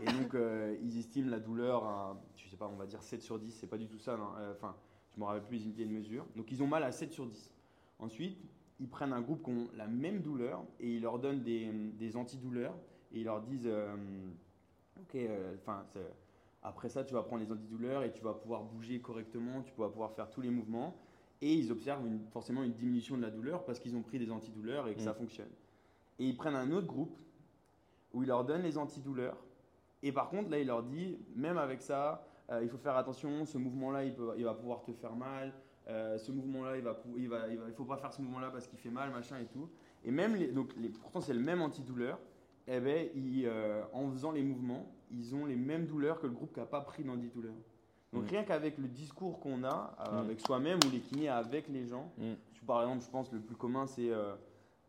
Et donc euh, ils estiment la douleur à, je sais pas, on va dire 7 sur 10, c'est pas du tout ça. Euh, Enfin, je me rappelle plus les unités de mesure. Donc ils ont mal à 7 sur 10. Ensuite, ils prennent un groupe qui ont la même douleur et ils leur donnent des, des antidouleurs et ils leur disent, euh, ok, euh, enfin, après ça tu vas prendre les antidouleurs et tu vas pouvoir bouger correctement, tu vas pouvoir faire tous les mouvements. Et ils observent une- forcément une diminution de la douleur parce qu'ils ont pris des antidouleurs et que Mm. ça fonctionne. Et ils prennent un autre groupe où il leur donne les antidouleurs. Et par contre, là, il leur dit, même avec ça, euh, il faut faire attention, ce mouvement-là, il, il va pouvoir te faire mal. euh, ce mouvement-là, il va, il va, il va- il faut pas faire ce mouvement-là parce qu'il fait mal, machin et tout. Et même, les, donc, les, pourtant, c'est le même antidouleur. Eh ben, euh, en faisant les mouvements, ils ont les mêmes douleurs que le groupe qui n'a pas pris d'antidouleur. Donc Mm. rien qu'avec le discours qu'on a, euh, Mm. avec soi-même ou les kinés avec les gens, Mm. par exemple, je pense le plus commun, c'est euh,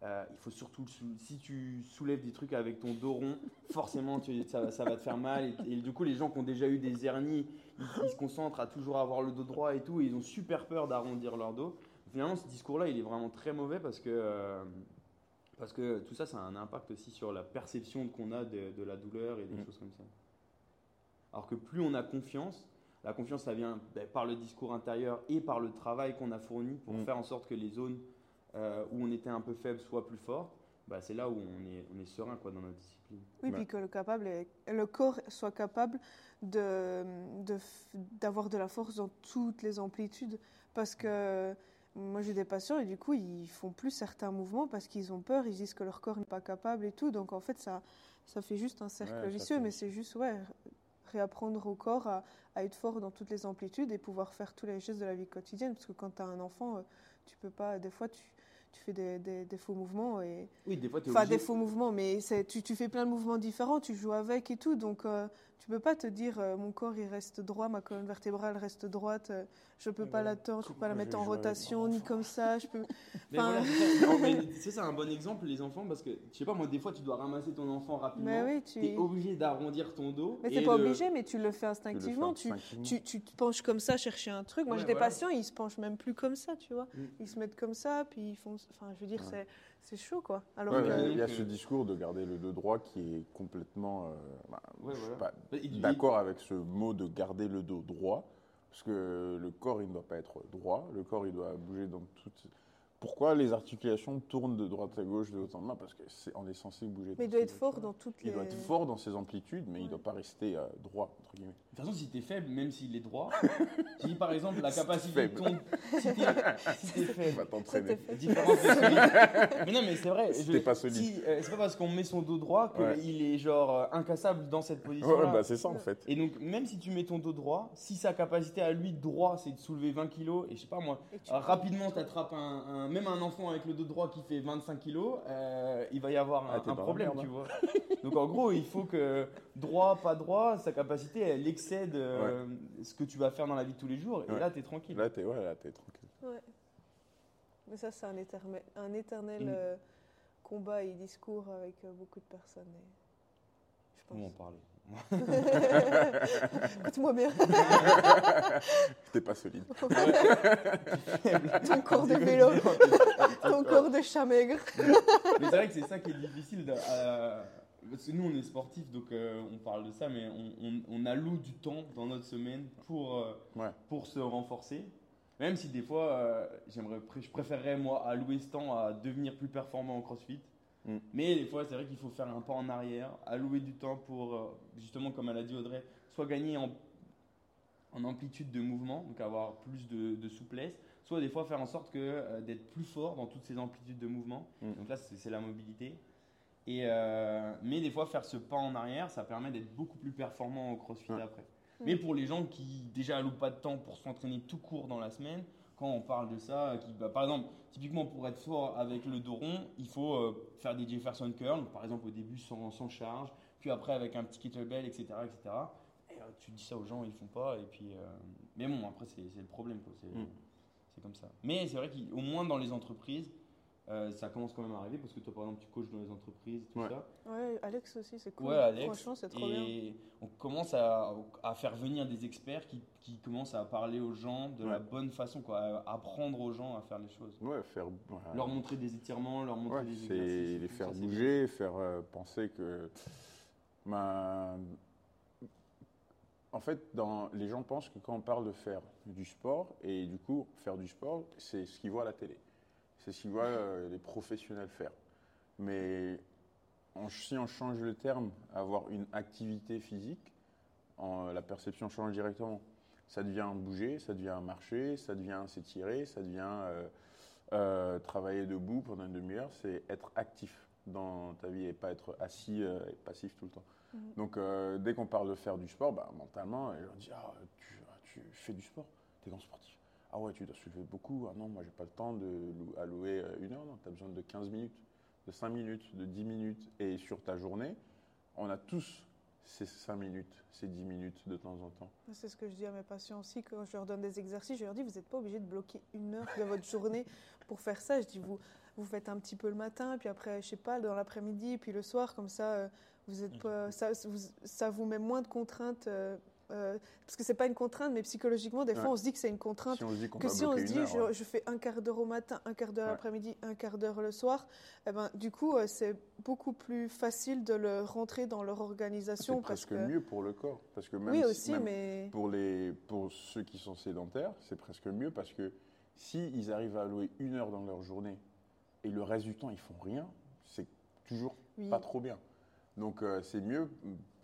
euh, il faut surtout, si tu soulèves des trucs avec ton dos rond, forcément tu- ça, va- ça va te faire mal. Et, et du coup, les gens qui ont déjà eu des hernies, ils, ils se concentrent à toujours avoir le dos droit et tout, et ils ont super peur d'arrondir leur dos. Finalement, ce discours-là, il est vraiment très mauvais parce que, euh, parce que tout ça, ça a un impact aussi sur la perception qu'on a de, de la douleur et des Mm. choses comme ça. Alors que plus on a confiance, la confiance, ça vient ben, par le discours intérieur et par le travail qu'on a fourni pour Mm. faire en sorte que les zones euh, où on était un peu faible soient plus fortes. Bah, c'est là où on est, on est serein quoi, dans notre discipline. Oui, puis que le, capable est- le corps soit capable de, de f- d'avoir de la force dans toutes les amplitudes. Parce que moi, j'ai des patients et du coup, ils font plus certains mouvements parce qu'ils ont peur, ils disent que leur corps n'est pas capable et tout. Donc, en fait, ça, ça fait juste un cercle Ouais, vicieux, fait- mais c'est juste, ouais, réapprendre au corps à, à être fort dans toutes les amplitudes et pouvoir faire tous les gestes de la vie quotidienne. Parce que quand tu as un enfant, euh, tu peux pas, des fois, tu, tu fais des, des- des faux mouvements et Oui, des fois, tu Enfin, obligé. des faux mouvements, mais c'est- tu, tu fais plein de mouvements différents, tu joues avec et tout, donc euh, tu peux pas te dire euh, mon corps il reste droit, ma colonne vertébrale reste droite, euh, je peux Mais pas la tordre, je peux pas la mettre en rotation, ni comme ça, je peux. Mais Enfin- voilà, c'est ça. Un bon exemple, les enfants, parce que, je sais pas, moi, des fois, tu dois ramasser ton enfant rapidement. Mais oui, tu. Es obligé d'arrondir ton dos. Mais t'es pas de- obligé, mais tu le fais Tu le fais instinctivement. Tu, instinctivement. tu, tu te penches comme ça, chercher un truc. Moi, Ouais, j'ai des voilà. patients, ils se penchent même plus comme ça, tu vois. Mm. Ils se mettent comme ça, puis ils font. Enfin, je veux dire, Ouais. c'est, c'est chaud, quoi. Alors Ouais, que. ouais, il y a ce euh, discours de garder le dos droit qui est complètement. euh, bah, Ouais, je suis pas d'accord avec ce mot de garder le dos droit, parce que le corps, il ne doit pas être droit, le corps, il doit bouger dans toutes... Pourquoi les articulations tournent de droite à gauche, de haut en bas Parce qu'on est censé bouger. Mais il doit être fort dans toutes les. Il doit être fort dans ses amplitudes, mais il ne doit pas rester euh, droit, entre guillemets. De toute façon, si t'es faible, même s'il est droit, si par exemple la capacité de ton. Si t'es On faible, va t'entraîner. Différence. Mais non, mais c'est vrai. Si je- pas solide. si, euh, c'est pas parce qu'on met son dos droit qu'il Ouais. est genre euh, incassable dans cette position. ouais, bah, c'est ça, en fait. Et donc, même si tu mets ton dos droit, si sa capacité à lui droit, c'est de soulever 20 kilos, et je sais pas moi, tu- euh, rapidement, tu attrapes un, un- même un enfant avec le dos droit qui fait 25 kilos, euh, il va y avoir un, Ah, un problème, merde, tu vois. Donc, en gros, il faut que droit, pas droit, sa capacité, elle excède euh, ce que tu vas faire dans la vie de tous les jours, et Ouais. là, tu es tranquille. Là, t'es ouais, là, t'es tranquille. Ouais. Mais ça, c'est un éternel, un éternel Mm. euh, combat et discours avec beaucoup de personnes. et Je Nous, on pense. parlait. Écoute-moi bien, T'es pas solide. ton corps de vélo, ton corps de chat maigre. Mais c'est vrai que c'est ça qui est difficile. de- euh, parce que nous, on est sportifs, donc euh, on parle de ça, mais on, on, on alloue du temps dans notre semaine pour, euh, Ouais. pour se renforcer. Même si des fois, euh, j'aimerais, je préférerais, moi, allouer ce temps à devenir plus performant en crossfit. Mm. Mais des fois, c'est vrai qu'il faut faire un pas en arrière, allouer du temps pour, euh, justement, comme elle a dit Audrey, soit gagner en, en amplitude de mouvement, donc avoir plus de, de souplesse, soit des fois faire en sorte que, euh, d'être plus fort dans toutes ces amplitudes de mouvement. Mm. Donc là, c'est la mobilité. Et euh, mais des fois, faire ce pas en arrière, ça permet d'être beaucoup plus performant au crossfit Ouais. après. Mm. Mais pour les gens qui déjà allouent pas de temps pour s'entraîner tout court dans la semaine, quand on parle de ça, qui, bah, par exemple, typiquement pour être fort avec le dos rond, il faut euh, faire des Jefferson curls, par exemple au début sans, sans charge, puis après avec un petit kettlebell, etc. etc. Et euh, tu dis ça aux gens, ils font pas. Et puis, euh, mais bon, après, c'est le problème. C'est Mm. c'est comme ça. Mais c'est vrai qu'au moins dans les entreprises, Euh, ça commence quand même à arriver parce que toi, par exemple, tu coaches dans les entreprises, tout Ouais. ça. Ouais, Alex aussi, c'est cool. Ouais, Alex. Franchement, c'est trop bien. et on commence à, à faire venir des experts qui, qui commencent à parler aux gens de la bonne façon, quoi, à apprendre aux gens à faire les choses. Ouais, faire. Leur montrer des étirements, leur montrer Ouais, des c'est exercices. les faire ça, bouger, faire euh, penser que. Ben, en fait, dans, les gens pensent que quand on parle de faire du sport, et du coup, faire du sport, c'est ce qu'ils voient à la télé. C'est ce qu'ils voient euh, les professionnels faire. Mais on- si on change le terme, avoir une activité physique, en- la perception change directement. Ça devient bouger, ça devient marcher, ça devient s'étirer, ça devient euh, euh, travailler debout pendant une demi-heure, c'est être actif dans ta vie et pas être assis euh, et passif tout le temps. Mhm. Donc dès qu'on parle de faire du sport, bah, mentalement, les gens disent ah, tu, tu fais du sport, tu es grand sportif. Ah ouais, tu dois soulever beaucoup. Ah non, moi j'ai pas le temps de lou- allouer euh, une heure, non, tu as besoin de 15 minutes, de 5 minutes, de 10 minutes. Et sur ta journée, on a tous ces 5 minutes, ces 10 minutes de temps en temps. C'est ce que je dis à mes patients aussi quand je leur donne des exercices. Je leur dis, vous n'êtes pas obligé de bloquer une heure de votre journée pour faire ça. Je dis, vous, vous faites un petit peu le matin, puis après, je sais pas, dans l'après-midi, puis le soir, comme ça, euh, vous êtes pas, ça, vous, ça vous met moins de contraintes. Euh, parce que c'est pas une contrainte, mais psychologiquement, des fois, Ouais. on se dit que c'est une contrainte. Si on se dit qu'on que si on se dit, heure, je, ouais. je fais un quart d'heure au matin, un quart d'heure Ouais. l'après-midi, un quart d'heure le soir, eh ben, du coup, euh, c'est beaucoup plus facile de le rentrer dans leur organisation. c'est presque que... mieux pour le corps. Parce que même Oui, si- aussi, même mais. pour, les, pour ceux qui sont sédentaires, c'est presque mieux parce que s'ils arrivent à allouer une heure dans leur journée et le reste du temps, ils font rien, c'est toujours Oui. pas trop bien. Donc euh, c'est mieux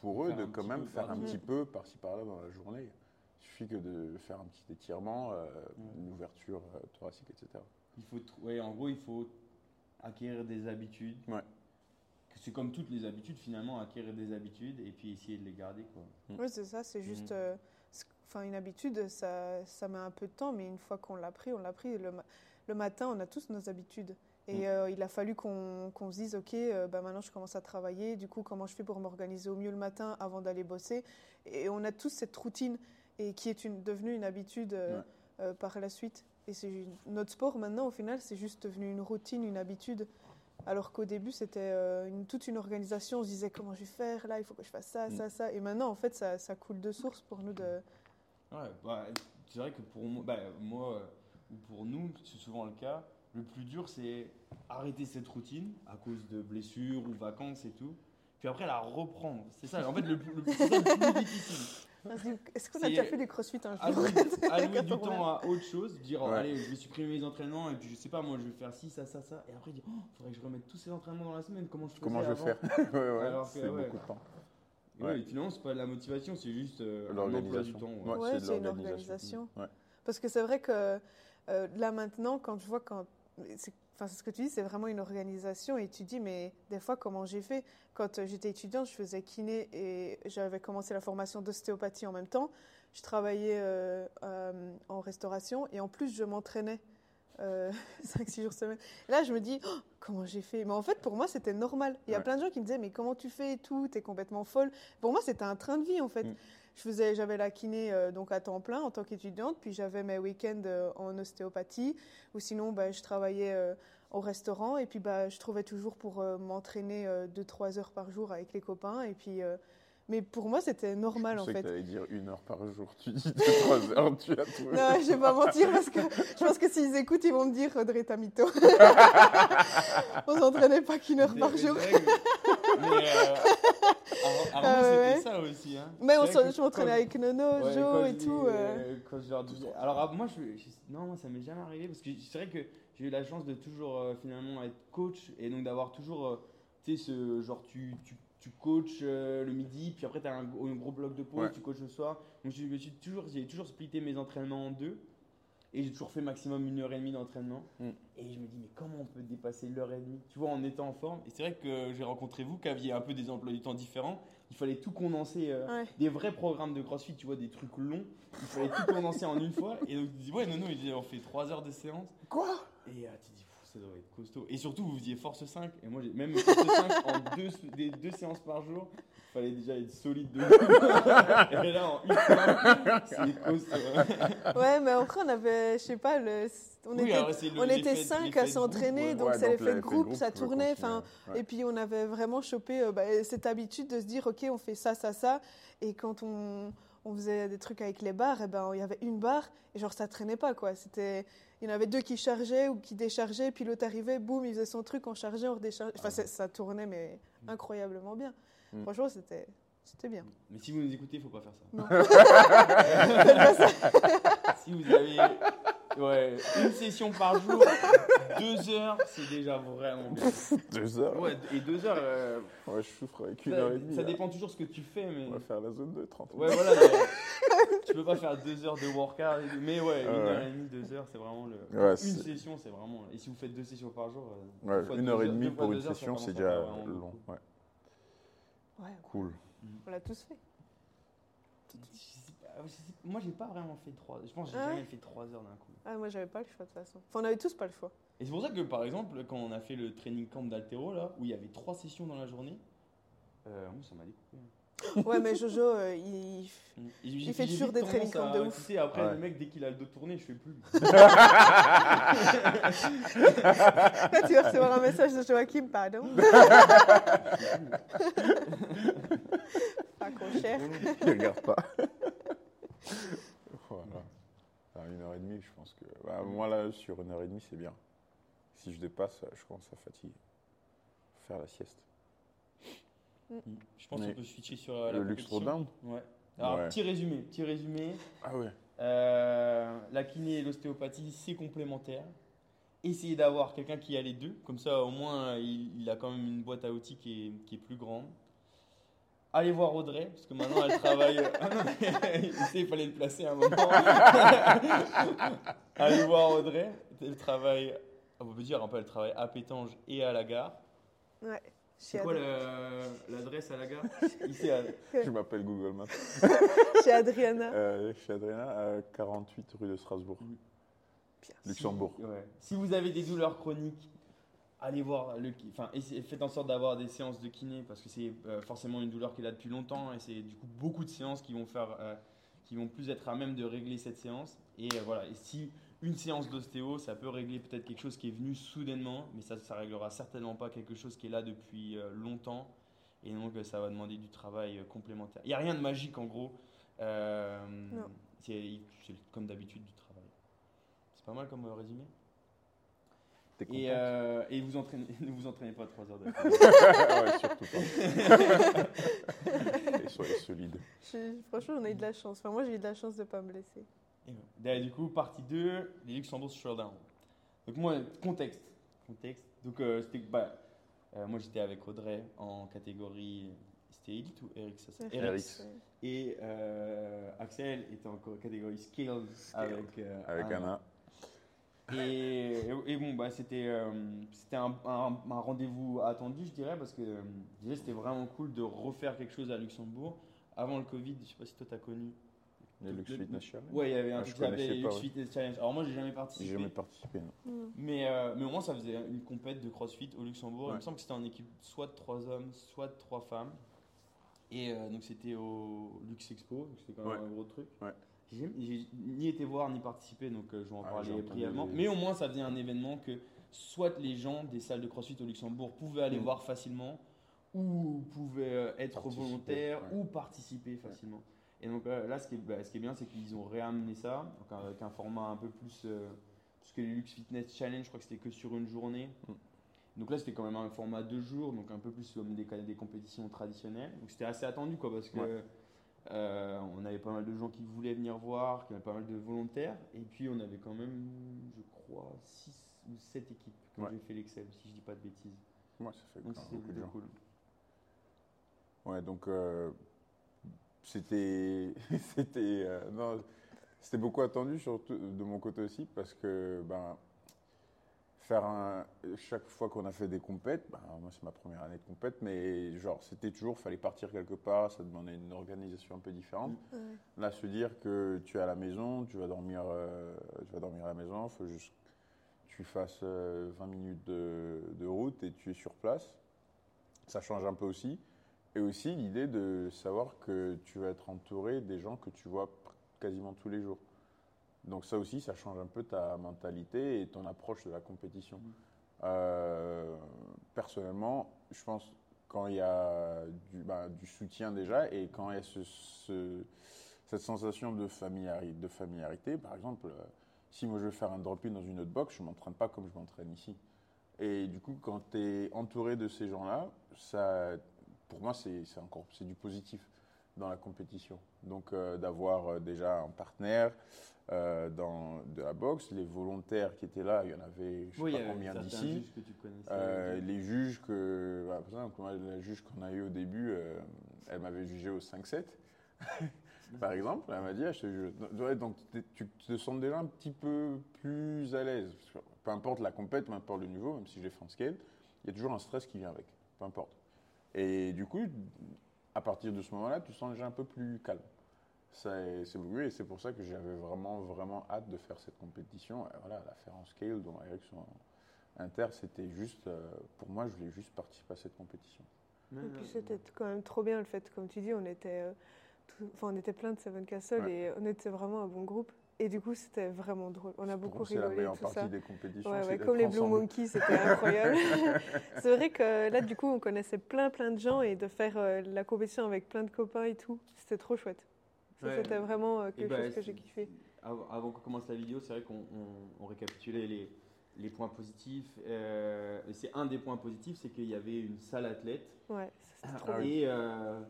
pour eux de quand même faire un petit peu par-ci par-là dans la journée. Il suffit que de faire un petit étirement, euh, une ouverture euh, thoracique, etc. Il faut, ouais, en gros, il faut acquérir des habitudes. Ouais. C'est comme toutes les habitudes, finalement, acquérir des habitudes et puis essayer de les garder. Quoi. Oui, c'est ça, c'est juste. Mhm. euh, Enfin, une habitude, ça, ça met un peu de temps, mais une fois qu'on l'a pris, on l'a pris. Le, ma- le matin, on a tous nos habitudes. Et Mhm. euh, il a fallu qu'on se dise, OK, euh, bah, maintenant je commence à travailler. Du coup, comment je fais pour m'organiser au mieux le matin avant d'aller bosser? Et on a tous cette routine et qui est une, devenue une habitude euh, Ouais. euh, par la suite. Et notre sport maintenant, au final, c'est juste devenu une routine, une habitude. Alors qu'au début, c'était toute une organisation. On se disait comment je vais faire? Là, il faut que je fasse ça, Mm. ça, ça. Et maintenant, en fait, ça, ça coule de source pour nous de. Ouais, bah, c'est vrai que pour moi, bah, moi ou pour nous, c'est souvent le cas. Le plus dur, c'est arrêter cette routine à cause de blessures ou vacances et tout. Puis après, la reprendre. C'est ça, en fait, le, plus- le, ça le plus difficile. Est-ce qu'on a déjà fait du crossfit un jour Allouer, allouer du temps à autre chose, dire oh, Ouais. allez, je vais supprimer mes entraînements et puis je sais pas, moi je vais faire ci, ça, ça, ça. Et après, dire oh, faudrait que je remette tous ces entraînements dans la semaine. Comment je faisais Comment je vais faire Ouais, ouais, c'est ouais. beaucoup de temps. Et Ouais. ouais, finalement, c'est pas de la motivation, c'est juste euh, L'organisation. temps. Ouais. Ouais, c'est une organisation. Ouais. Parce que c'est vrai que euh, là maintenant, quand je vois quand. C'est- Enfin, c'est ce que tu dis, c'est vraiment une organisation et tu dis, mais des fois, comment j'ai fait? Quand euh, j'étais étudiante, je faisais kiné et j'avais commencé la formation d'ostéopathie en même temps. Je travaillais euh, euh, en restauration et en plus, je m'entraînais 5-6 jours semaine. Et là, je me dis, Oh, comment j'ai fait? Mais en fait, pour moi, c'était normal. Il y a Ouais. plein de gens qui me disaient, mais comment tu fais et tout? T'es complètement folle. Pour moi, c'était un train de vie, en fait. Mm. Je faisais, j'avais la kiné euh, donc à temps plein en tant qu'étudiante, puis j'avais mes week-ends euh, en ostéopathie, ou sinon bah, je travaillais euh, au restaurant, et puis bah, je trouvais toujours pour euh, m'entraîner 2-3 heures par jour avec les copains, et puis euh, mais pour moi c'était normal je en fait. tu allais dire une heure par jour. Tu dis deux, trois heures, tu as tout. Non, je vais pas mentir parce que je pense que s'ils écoutent, ils vont me dire Audrey, t'as mytho. On s'entraînait pas qu'une heure par jour. mais, euh, avant, Ah ouais. c'était ça aussi. Hein. Mais on je m'entraînais avec Nono, ouais, Jo quand et tout. dis, euh. quand je leur disais- Alors ah, moi, je, je- non, moi, ça m'est jamais arrivé parce que c'est vrai que j'ai eu la chance de toujours euh, finalement être coach et donc d'avoir toujours, euh, tu sais, ce genre tu, tu, tu coaches euh, le midi, puis après tu as un, gros- un gros bloc de pause, Ouais. tu coaches le soir. Donc je me suis toujours, j'ai toujours splitté mes entraînements en deux. Et j'ai toujours fait maximum une heure et demie d'entraînement. Mm. Et je me dis, mais comment on peut dépasser l'heure et demie Tu vois, en étant en forme? Et c'est vrai que j'ai rencontré vous qui aviez un peu des emplois du temps différents. Il fallait tout condenser. euh, Ouais. des vrais programmes de crossfit, tu vois, des trucs longs. Il fallait tout condenser en une fois. Et donc tu dis, ouais, non, non, il dit, on fait 3 heures de séance. Quoi? Et euh, tu dis, ça doit être costaud. Et surtout, vous faisiez force 5. Et moi, j'ai même force 5 en deux, des, deux séances par jour. Il fallait déjà être solide de Et là, en une fois, c'est costaud. Ouais, mais après, on avait, je sais pas, le, on Oui, était, le- on était l'effet- cinq l'effet à de groupe, s'entraîner, ouais. donc Ouais, c'est l'effet de groupe, ça tournait. Enfin, ouais. Et puis on avait vraiment chopé euh, bah, cette habitude de se dire, ok, on fait ça, ça, ça. Et quand on, on faisait des trucs avec les barres, et ben, il y avait une barre et genre ça traînait pas. quoi. C'était, Il y en avait deux qui chargeaient ou qui déchargeaient, puis l'autre arrivait, boum, il faisait son truc, on chargeait, on redéchargeait. Enfin, ça tournait, mais incroyablement bien. Mm. Franchement, c'était, c'était bien. Mais si vous nous écoutez, il faut pas faire ça. Non. Si vous avez ouais, une session par jour, deux heures, c'est déjà vraiment bien. Deux heures Ouais, et deux heures, euh, Ouais, je souffre avec une ça, heure et demie. ça là. dépend toujours ce que tu fais, mais. On va faire la zone de 30 Ouais, voilà. mais tu peux pas faire deux heures de workout, et- mais ouais, une Ouais. heure et demie, deux heures, c'est vraiment le. Ouais, une c'est- session, c'est vraiment. Et si vous faites deux sessions par jour. euh, Ouais, deux fois une deux heure et demie deux fois pour une deux heures, ça session, commence c'est à déjà faire vraiment long. beaucoup. Ouais, Ouais, cool. on l'a tous fait. Sais- Moi, j'ai pas vraiment fait trois. Je pense que j'ai Ah ouais jamais fait trois heures d'un coup. Ah, moi, j'avais pas le choix de toute façon. Enfin, on avait tous pas le choix. Et c'est pour ça que, par exemple, quand on a fait le training camp d'Altero, là, où il y avait trois sessions dans la journée, euh, moi, ça m'a découpé. Ouais, mais Jojo, euh, il. Il fait toujours des training camps de ouf. Tu sais, après, Ouais. le mec, dès qu'il a le dos tourné, je fais plus. Là, tu vas recevoir un message de Joachim, pardon. pas trop cher. Il regarde pas. voilà. À une heure et demie, je pense que. bah, moi, là, sur une heure et demie, c'est bien. Si je dépasse, je commence à fatiguer. Faire la sieste. Je pense qu'on peut switcher sur euh, la Le luxe compétition. Ouais. Alors, Ouais. petit résumé. Petit résumé. Ah ouais. Euh, la kiné et l'ostéopathie, c'est complémentaire. Essayez d'avoir quelqu'un qui a les deux. Comme ça, au moins, il, il a quand même une boîte à outils qui est, qui est plus grande. Allez voir Audrey, parce que maintenant, elle travaille... Ah non, mais il sait, il fallait le placer à un moment. Allez voir Audrey. Elle travaille... On peut dire un peu, elle travaille à Pétange et à la gare. Ouais. C'est Chez, quoi l'adresse à la gare? Ici, à- Je m'appelle Google Maps. chez Adriana. Euh, chez Adrena, à 48 rue de Strasbourg. Luxembourg. Si, ouais. Si vous avez des douleurs chroniques, allez voir le enfin faites en sorte d'avoir des séances de kiné parce que c'est euh, forcément une douleur qui est là depuis longtemps et c'est du coup beaucoup de séances qui vont faire euh, qui vont plus être à même de régler cette séance. Et euh, voilà. Et si une séance d'ostéo ça peut régler peut-être quelque chose qui est venu soudainement mais ça ça réglera certainement pas quelque chose qui est là depuis longtemps. Et donc ça va demander du travail complémentaire. Il y a rien de magique en gros. C'est comme d'habitude du travail. C'est pas mal comme résumé? T'es et, euh, et vous entraînez, ne vous entraînez pas 3 heures de ouais, surtout pas. Et soyez solide. Je- franchement, on a eu de la chance. Enfin, moi, j'ai eu de la chance de pas me blesser. Et du coup, partie 2, les Luxembourg Showdown. Donc, moi, contexte. contexte. Donc, euh, c'était que, bah, euh, moi, j'étais avec Audrey en catégorie. C'était Elite ou Eric ça, c'est Eric. Et euh, Axel était en catégorie Skills avec, euh, Avec Anna. Et, et bon, bah, c'était euh, c'était un, un- un rendez-vous attendu, je dirais, parce que euh, déjà, c'était vraiment cool de refaire quelque chose à Luxembourg. Avant le Covid, je sais pas si toi, tu as connu. Les Lux Le- Fitness Challenge. Ouais, il y avait un Ah, truc je qui s'appelait connaissais les pas, Lux ouais. Fitness Challenge. Alors, moi, j'ai jamais J'ai participé. jamais participé. non. Mm. Mais, euh, mais au moins, ça faisait une compète de CrossFit au Luxembourg. Il me semble que c'était en équipe soit de trois hommes, soit de trois femmes. Et euh, donc, c'était au Lux Expo. donc C'était quand même Ouais. un gros truc. Ouais. J'ai ni été voir ni participé, donc euh, je vais en Ah, parler brièvement. Mais au moins, ça faisait un événement que soit les gens des salles de CrossFit au Luxembourg pouvaient aller Mm. voir facilement, ou pouvaient euh, être Participer, volontaires, ouais. ou participer facilement. Et donc euh, là, ce qui est, bah, ce qui est bien, c'est qu'ils ont réamené ça, donc avec un format un peu plus. parce que les Lux Fitness Challenge, je crois que c'était que sur une journée. Mm. Donc là, c'était quand même un format deux jours, donc un peu plus comme des, des compétitions traditionnelles. Donc c'était assez attendu, quoi, parce que Ouais. Euh, on avait pas mal de gens qui voulaient venir voir, qui avaient pas mal de volontaires. Et puis on avait quand même, je crois, 6 ou 7 équipes quand Ouais. j'ai fait l'Excel, si je dis pas de bêtises. Ouais, ça fait Donc beaucoup de plutôt gens. cool. Ouais, donc euh, c'était c'était euh, non, c'était beaucoup attendu surtout de mon côté aussi parce que ben faire un chaque fois qu'on a fait des compètes, ben, moi c'est ma première année de compète, mais genre c'était toujours fallait partir quelque part, ça demandait une organisation un peu différente. Ouais. Là, se dire que tu es à la maison, tu vas dormir, euh, tu vas dormir à la maison, faut juste, tu fasses euh, 20 minutes de, de route et tu es sur place. Ça change un peu aussi. Et aussi l'idée de savoir que tu vas être entouré des gens que tu vois quasiment tous les jours. Donc ça aussi, ça change un peu ta mentalité et ton approche de la compétition. Euh, personnellement, je pense quand il y a du, bah, du soutien déjà et quand il y a ce- ce- cette sensation de, familiari- de familiarité, par exemple, euh, si moi je veux faire un drop-in dans une autre box, je ne m'entraîne pas comme je m'entraîne ici. Et du coup, quand tu es entouré de ces gens-là, pour moi, c'est encore c'est du positif dans la compétition. Donc, euh, d'avoir euh, déjà un partenaire euh, dans, de la boxe, les volontaires qui étaient là, il y en avait, je ne sais pas combien d'ici. Euh, les juges que, bah, par exemple, moi, la juge qu'on a eu au début, elle m'avait jugé au 5-7, par exemple. Elle m'a dit, ah, je te juge. Donc tu te sens déjà un petit peu plus à l'aise. Peu importe la compète, peu importe le niveau, même si j'ai scale, il y a toujours un stress qui vient avec, peu importe. Et du coup, à partir de ce moment-là, tu te sens déjà un peu plus calme. C'est beaucoup et c'est pour ça que j'avais vraiment, vraiment hâte de faire cette compétition. Et voilà, la faire en scale, dont Eric son inter, c'était juste, euh, pour moi, je voulais juste participer à cette compétition. Et puis c'était quand même trop bien le fait, comme tu dis, on était, euh, tout- on était plein de Seven Castle Ouais. et on était vraiment un bon groupe. Et du coup, c'était vraiment drôle. On a beaucoup moi, c'est la rigolé, meilleure tout partie ça. des compétitions. Ouais, ouais, comme les Blue. Monkeys, c'était incroyable. c'est vrai que là, du coup, on connaissait plein, plein de gens et de faire euh, la compétition avec plein de copains et tout, c'était trop chouette. Ça, Ouais. c'était vraiment euh, Et quelque bah, chose que j'ai kiffé. Avant, qu'on commence la vidéo, c'est vrai qu'on on- on récapitulait les, les points positifs. Euh, et c'est un des points positifs, c'est qu'il y avait une salle athlète. Ouais, ça, c'était trop Ah bien.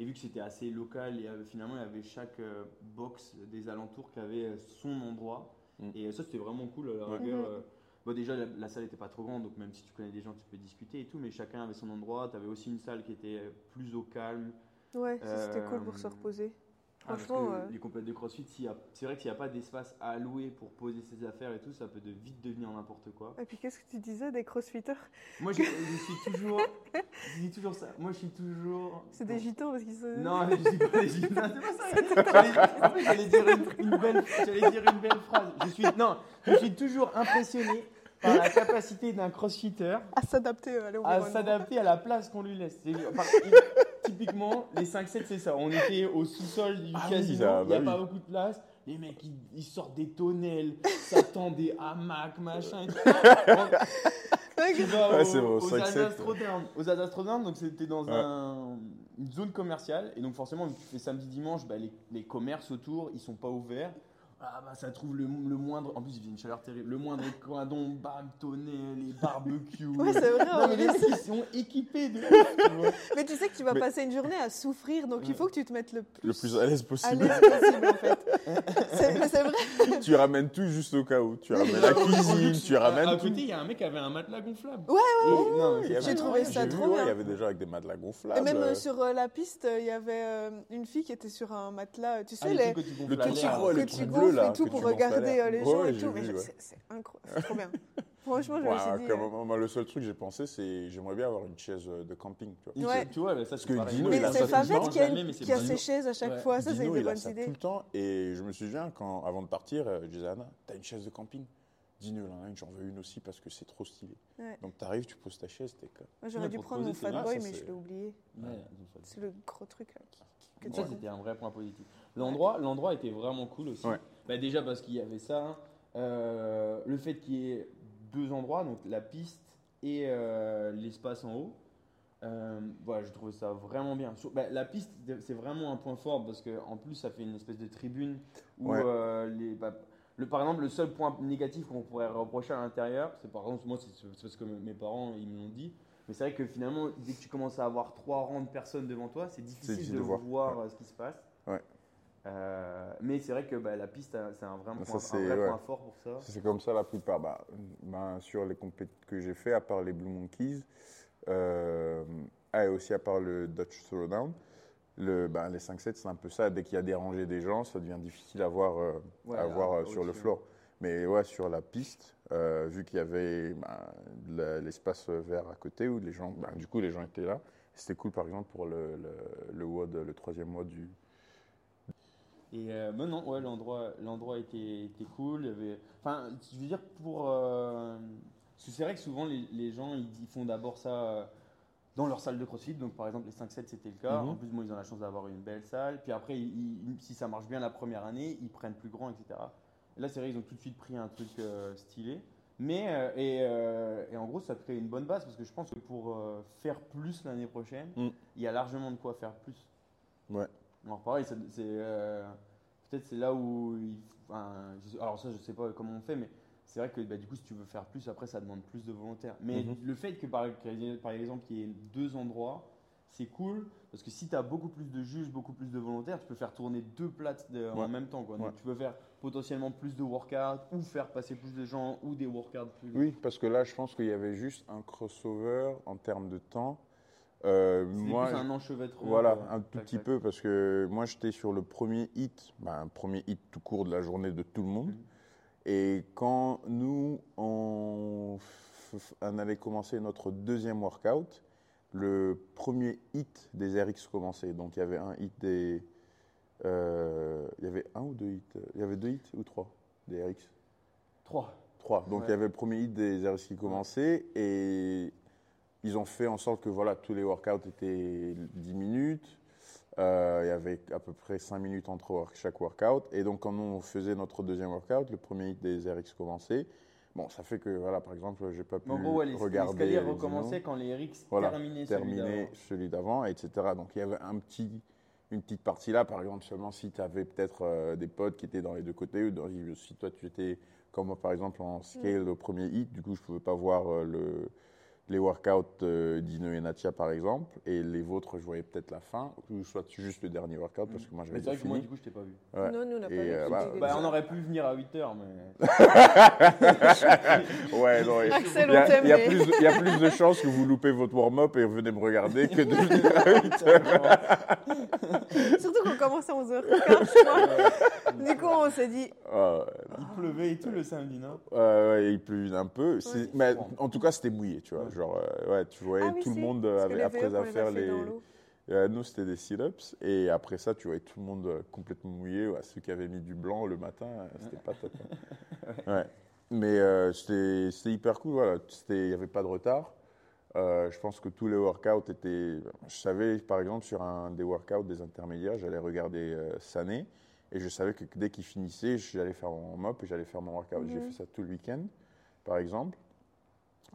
Et, et vu que c'était assez local, avait- finalement, il y avait chaque euh, box des alentours qui avait euh, son endroit. Mm. Et euh, ça, c'était vraiment cool. À la rigueur, Mhm. bon, déjà, la, la salle n'était pas trop grande, donc même si tu connais des gens, tu peux discuter et tout, mais chacun avait son endroit. Tu avais aussi une salle qui était plus au calme. Ouais, ça, c'était cool pour se Euh, reposer. Ah, parce Franchement, que les compètes de CrossFit, c'est vrai que s'il n'y a pas d'espace à allouer pour poser ses affaires et tout, ça peut de vite devenir n'importe quoi. Et puis, qu'est-ce que tu disais des crossfitters? Moi, je, je suis toujours, je dis toujours ça. Moi, je suis toujours. C'est des gitans parce qu'ils se. Non, je dis pas des gitans, c'est pas ça. J'allais- En fait, j'allais dire une, une belle, j'allais dire une belle phrase. Je suis, non, je suis toujours impressionné par la capacité d'un crossfitter À s'adapter euh, à à s'adapter à la place qu'on lui laisse. Typiquement, les 5-7, c'est ça. On était au sous-sol du Ah oui, casino, ça, il n'y a bah pas beaucoup de place. Les mecs, ils, ils sortent des tonnelles, ça tend des hamacs, machin. et tout. Tu vas Ouais, au- aux 5-7, Alsace-Rodin. Aux Alsace-Rodin, donc c'était dans Ouais. un- une zone commerciale. Et donc, forcément, vu que tu fais samedi-dimanche, bah, les, les commerces autour, ils sont pas ouverts. Ah bah ça trouve le, le moindre. En plus, il faisait une chaleur terrible. Le moindre coindon, bam, tonnelle, les barbecues. Ouais, c'est vrai. Non, mais les mecs, ils sont équipés de ouf, tu vois. Mais tu sais que tu vas Mais- passer une journée à souffrir, donc il Ouais. faut que tu te mettes le plus, Le plus à l'aise à possible. l'aise possible en fait. C'est- vrai. tu ramènes tout juste au cas où. Tu ramènes la cuisine, tu à- ramènes À tout. côté, il y a un mec qui avait un matelas gonflable. Ouais, ouais, Non, avait- J'ai trouvé ouais, ça trop vu, ouais, bien. Il y avait des gens avec des matelas gonflables. Et même euh, euh, sur euh, la piste, il y avait euh, une fille qui était sur un matelas, tu sais, Ah, les les, Le à là. le bleu, là, et tout pour tu regarder euh, les gens et tout. C'est incroyable, c'est trop bien. Franchement, je me suis dit. comme- euh, moi, le seul truc que j'ai pensé, c'est j'aimerais bien avoir une chaise euh, de camping. Tu vois. Ouais. Tu vois, mais ça, c'est que. Dino, Mais il a c'est ça tout le Favette temps. qui a, ses chaises à chaque Ouais. fois. Ça, c'est Dino, une il a bonne ça idée. tout le temps. Et je me souviens, quand, avant de partir, je disais à Anna, t'as une chaise de camping a une, j'en veux une aussi parce que c'est trop stylé. Ouais. Donc t'arrives, tu poses ta chaise, t'es comme. Moi, j'aurais Ouais, dû prendre mon poser, c'est fat bien, boy, ça, mais je l'ai oublié. Ouais, C'est le gros truc là. qui- que tu Ça, c'était un vrai point positif. L'endroit, l'endroit était vraiment cool aussi. Bah, déjà parce qu'il y avait ça, euh, le fait qu'il y ait deux endroits, donc la piste et euh, l'espace en haut. Euh, voilà, je trouvais ça vraiment bien. Sur- bah, la piste, c'est vraiment un point fort parce que en plus, ça fait une espèce de tribune où Ouais. les, bah, le, par exemple, le seul point négatif qu'on pourrait reprocher à l'intérieur, c'est par exemple, moi, c'est parce que mes parents ils me l'ont dit. Mais c'est vrai que finalement, dès que tu commences à avoir trois rangs de personnes devant toi, c'est difficile, difficile de, de voir, voir. ce qui se passe. Euh, mais c'est vrai que bah, la piste, euh, c'est un vrai, Ça, point, un c'est- vrai ouais. point fort pour ça. C'est comme ça la plupart. Bah, bah, sur les compétitions que j'ai fait, à part les Blue Monkeys, euh, ah, et aussi à part le Dutch Throwdown, le, bah, les 5-7, c'est un peu ça. Dès qu'il y a des rangées des gens, ça devient difficile à voir, euh, Ouais, à voir, euh, sur le floor. Mais ouais, sur la piste, vu qu'il y avait l'espace vert à côté où les gens, du coup, les gens étaient là. C'était cool, par exemple, pour le, le, le WOD, le troisième WOD du. Et euh, mais non, ouais, l'endroit, l'endroit était, était cool. il y avait- Enfin, je veux dire pour. euh, c'est vrai que souvent les, les gens ils, font d'abord ça euh, dans leur salle de CrossFit. Donc par exemple les 5-7 c'était le cas. Mhm. En plus moi ils ont la chance d'avoir une belle salle. Puis après ils- ils- si ça marche bien la première année, ils prennent plus grand, etc. Et là c'est vrai ils ont tout de suite pris un truc euh, stylé. Mais euh, et, et en gros ça crée une bonne base parce que je pense que pour faire plus l'année prochaine, Mm. il y a largement de quoi faire plus. Ouais. Alors pareil, ça- c'est euh, peut-être c'est là où il, enfin, je- alors ça je sais pas comment on fait, mais c'est vrai que bah, du coup si tu veux faire plus, après ça demande plus de volontaires. Mais Mhm. le fait que par, par exemple il y ait deux endroits, c'est cool parce que si tu as beaucoup plus de juges, beaucoup plus de volontaires, tu peux faire tourner deux plates de- en même temps. Quoi. Donc Ouais. tu peux faire potentiellement plus de workouts ou faire passer plus de gens ou des workouts plus Oui, parce que là, je pense qu'il y avait juste un crossover en termes de temps. Euh, C'est moi, plus un enchevêtrement. Voilà, un tout Tac, petit tac. peu parce que moi j'étais sur le premier hit, ben, un premier hit tout court de la journée de tout le monde. Mhm. Et quand nous on, on avait commencé notre deuxième workout, le premier hit des RX commençait. Donc il y avait un hit des. euh, il y avait un ou deux hits Il y avait deux hits ou trois des RX Trois. Trois. Donc Ouais. il y avait le premier hit des RX qui commençait et ils ont fait en sorte que voilà, tous les workouts étaient 10 minutes. Euh, il y avait à peu près 5 minutes entre work- chaque workout. Et donc quand on faisait notre deuxième workout, le premier hit des RX commençait. Bon, ça fait que, voilà, par exemple, j'ai pas pu en gros, ouais, les, regarder les recommençait dynos quand les RX Voilà, terminaient celui d'avant. celui d'avant, etc. Donc il y avait un petit, une petite partie là, par exemple, seulement si tu avais peut-être euh, des potes qui étaient dans les deux côtés, ou dans- si toi tu étais comme moi par exemple en scale au premier hit, du coup je pouvais pas voir euh, le, les workouts euh, d'Ino et Natia par exemple, et les vôtres je voyais peut-être la fin, ou soit juste le dernier workout parce que moi j'avais Mais c'est vrai que moi, du coup, je t'ai pas vu. Ouais. Non, nous, on n'a pas vu. euh, bah, Bah, on aurait pu venir à 8h, mais. Ouais, non, il Axel, il y, a- il y plus il y a plus de chances que vous loupez votre warm-up et venez me regarder que de venir à 8 heures. Surtout qu'on commence à 11h15, je crois. Du coup, on s'est dit, ouais. Il pleuvait et tout le samedi, non? Ouais, il pleut un peu. C'est- c'est mais en tout cas, c'était mouillé, tu vois. Ouais. Genre, euh, ouais, tu voyais ah oui, tout si, le monde parce que avait, les après à faire fait les. Euh, nous, c'était des sit-ups. Et après ça, tu voyais tout le monde euh, complètement mouillé. Ouais, ceux qui avaient mis du blanc le matin, euh, c'était pas top. hein. ouais. Mais euh, c'était c'était hyper cool. Voilà. C'était- Il n'y avait pas de retard. Euh, je pense que tous les workouts étaient. Je savais, par exemple, sur un des workouts des intermédiaires, j'allais regarder euh, Sané. Et je savais que dès qu'il finissait, j'allais faire mon mop et j'allais faire mon workout. J'ai Mhm. fait ça tout le week-end, par exemple.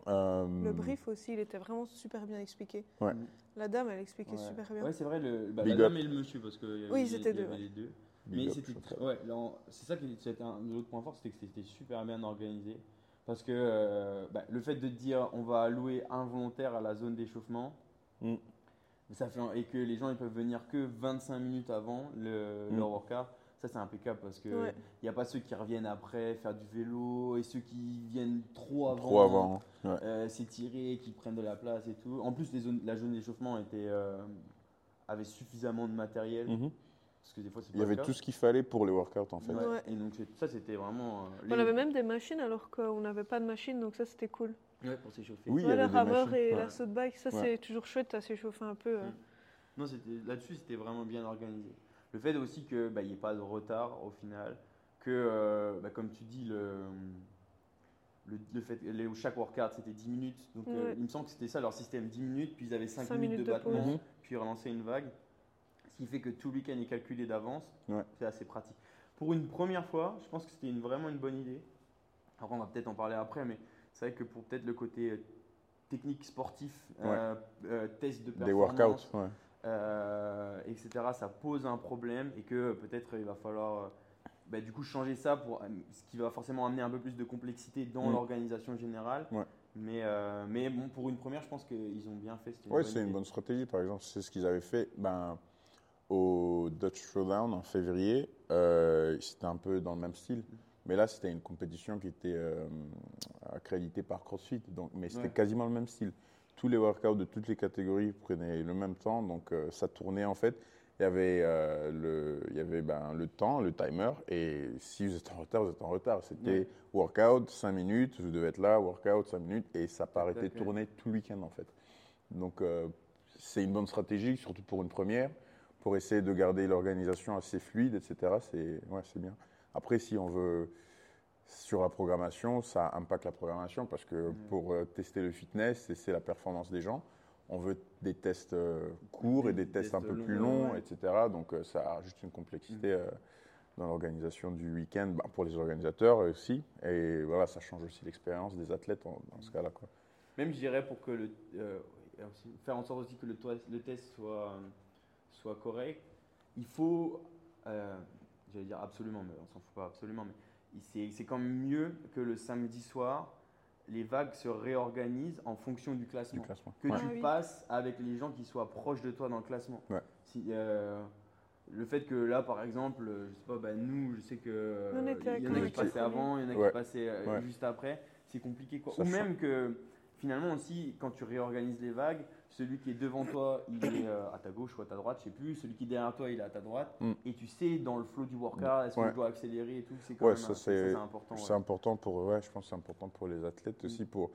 Euh, Le brief aussi, il était vraiment super bien expliqué. Ouais. La dame, elle expliquait Ouais. super bien. Ouais, c'est vrai, le, bah, Big la up. dame et le monsieur, parce que y avait- Oui, y c'était avait deux, les deux. big Mais c'était ouais, c'est ça qui c'était un l'autre point fort, c'était que c'était super bien organisé. Parce que euh, bah, le fait de dire on va allouer un volontaire à la zone d'échauffement, Mm. ça fait, et que les gens ils peuvent venir que 25 minutes avant le, Mm. leur workout, ça c'est impeccable parce que il Ouais. n'y a pas ceux qui reviennent après faire du vélo et ceux qui viennent trop avant. Trop avant. Ouais. euh, s'étirer, qui prennent de la place et tout. En plus, les zones, la zone d'échauffement était, euh, avait suffisamment de matériel. Mhm. Parce que des fois, c'est Il y avait tout ce qu'il fallait pour les workouts, en fait. Ouais. Ouais. Et donc, ça, c'était vraiment. euh, On les- avait même des machines alors qu'on n'avait pas de machine, donc ça c'était cool. Ouais, pour s'échauffer. Oui, il y Ouais, avait la rameur et Ouais. la saut bike, ça Ouais. c'est toujours chouette à s'échauffer un peu. euh. Mm. Non, c'était là-dessus, c'était vraiment bien organisé. Le fait aussi qu'il n'y ait pas de retard au final, que, euh, bah, comme tu dis, le, le, le fait les- chaque workout c'était 10 minutes. Donc, euh, il me semble que c'était ça leur système 10 minutes, puis ils avaient 5, Cinq minutes, minutes de de pause. battement, Mhm. puis relancer une vague. Ce qui fait que tout le week-end est calculé d'avance. Ouais. C'est assez pratique. Pour une première fois, je pense que c'était une, vraiment une bonne idée. Après, on va peut-être en parler après, mais c'est vrai que pour peut-être le côté euh, technique sportif, euh, euh, test de Des performance, workouts, ouais. Euh, etc., ça pose un problème et que peut-être il va falloir euh, bah, du coup changer ça pour euh, ce qui va forcément amener un peu plus de complexité dans Mm. l'organisation générale. Ouais. Mais, euh, mais bon, pour une première, je pense qu'ils ont bien fait. bonne c'est une bonne stratégie. Par exemple, c'est ce qu'ils avaient fait ben, au Dutch Throwdown en février. Euh, c'était un peu dans le même style. Mais là, c'était une compétition qui était euh, accréditée par CrossFit. Donc, mais c'était Ouais. quasiment le même style. Tous les workouts de toutes les catégories prenaient le même temps. Donc, euh, ça tournait en fait. Il y avait, euh, le, il y avait ben, le temps, le timer. Et si vous êtes en retard, vous êtes en retard. C'était Ouais. workout, 5 minutes. Vous devez être là, workout, 5 minutes. Et ça D'accord. tourner tout le week-end en fait. Donc, euh, c'est une bonne stratégie, surtout pour une première, pour essayer de garder l'organisation assez fluide, etc. C'est ouais, c'est bien. Après, si on veut sur la programmation, ça impacte la programmation parce que pour euh, tester le fitness, c'est la performance des gens. On veut des tests euh, courts et des tests un peu plus longs, ouais. etc. Donc euh, ça rajoute une complexité euh, dans l'organisation du week-end bah, pour les organisateurs aussi. Et voilà, ça change aussi l'expérience des athlètes en- dans ce cas-là. Même, je dirais, pour que le. euh, faire en sorte aussi que le, test soit, soit correct, il faut. euh, J'allais dire absolument, mais on s'en fout pas absolument, mais c'est quand même mieux que le samedi soir, les vagues se réorganisent en fonction du Du classement. Que Ouais. tu Ah oui. passes avec les gens qui soient proches de toi dans le classement. Ouais. Si, euh, le fait que là, par exemple, je sais pas, bah, nous, je sais que euh, il y en a qui passaient avant, il y en a Ouais. qui passaient euh, juste après, c'est compliqué quoi. Ça Ou même que finalement aussi, quand tu réorganises les vagues, celui qui est devant toi, il est euh, à ta gauche ou à ta droite, je sais plus. Celui qui est derrière toi, il est à ta droite. Mm. Et tu sais dans le flow du workout, est-ce que Ouais. je dois accélérer et tout. C'est quand Ouais, même ça, un- c'est- important. C'est ouais. important pour, ouais, je pense c'est important pour les athlètes Mm. aussi. Pour...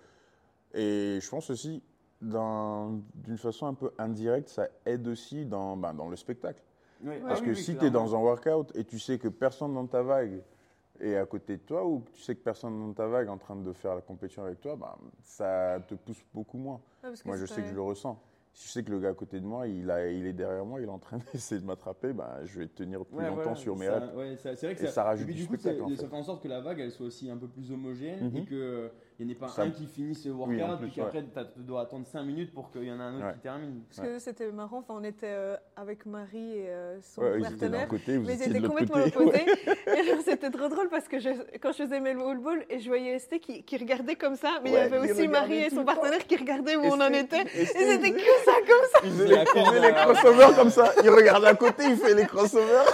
Et je pense aussi, d'un- d'une façon un peu indirecte, ça aide aussi dans, ben, dans le spectacle. Ah Parce oui, que oui, si tu es dans un workout et tu sais que personne dans ta vague est à côté de toi, ou tu sais que personne dans ta vague est en train de faire la compétition avec toi, ben, ça te pousse beaucoup moins. Ouais, que Moi, je sais que je le ressens. Si je sais que le gars à côté de moi, il, a, il est derrière moi, il est en train d'essayer de m'attraper, ben, je vais tenir plus Ouais, longtemps voilà, sur mes reps. ouais, c'est vrai que Et ça, ça rajoute et puis du du coup, spectacle, ça, en ça fait. en sorte que la vague elle soit aussi un peu plus homogène Mhm. et qu'il n'y en ait pas Ça- un qui finisse le workout Oui, puis qu'après tu dois attendre 5 minutes pour qu'il y en ait un autre Ouais. qui termine. Parce que c'était marrant, enfin, on était euh, avec Marie et euh, son Ouais, ils partenaire. côté, vous Mais ils étaient l'autre complètement côté. opposés. c'était trop drôle parce que je- quand je faisais mes ball et je voyais Esté qui, qui regardait comme ça, mais Ouais, il y avait il aussi Marie et son partenaire qui regardaient où on en était. et Et c'était- que ça comme ça. Il faisait C'est la les, il crossovers comme ça. Il regarde à côté, il fait les crossovers.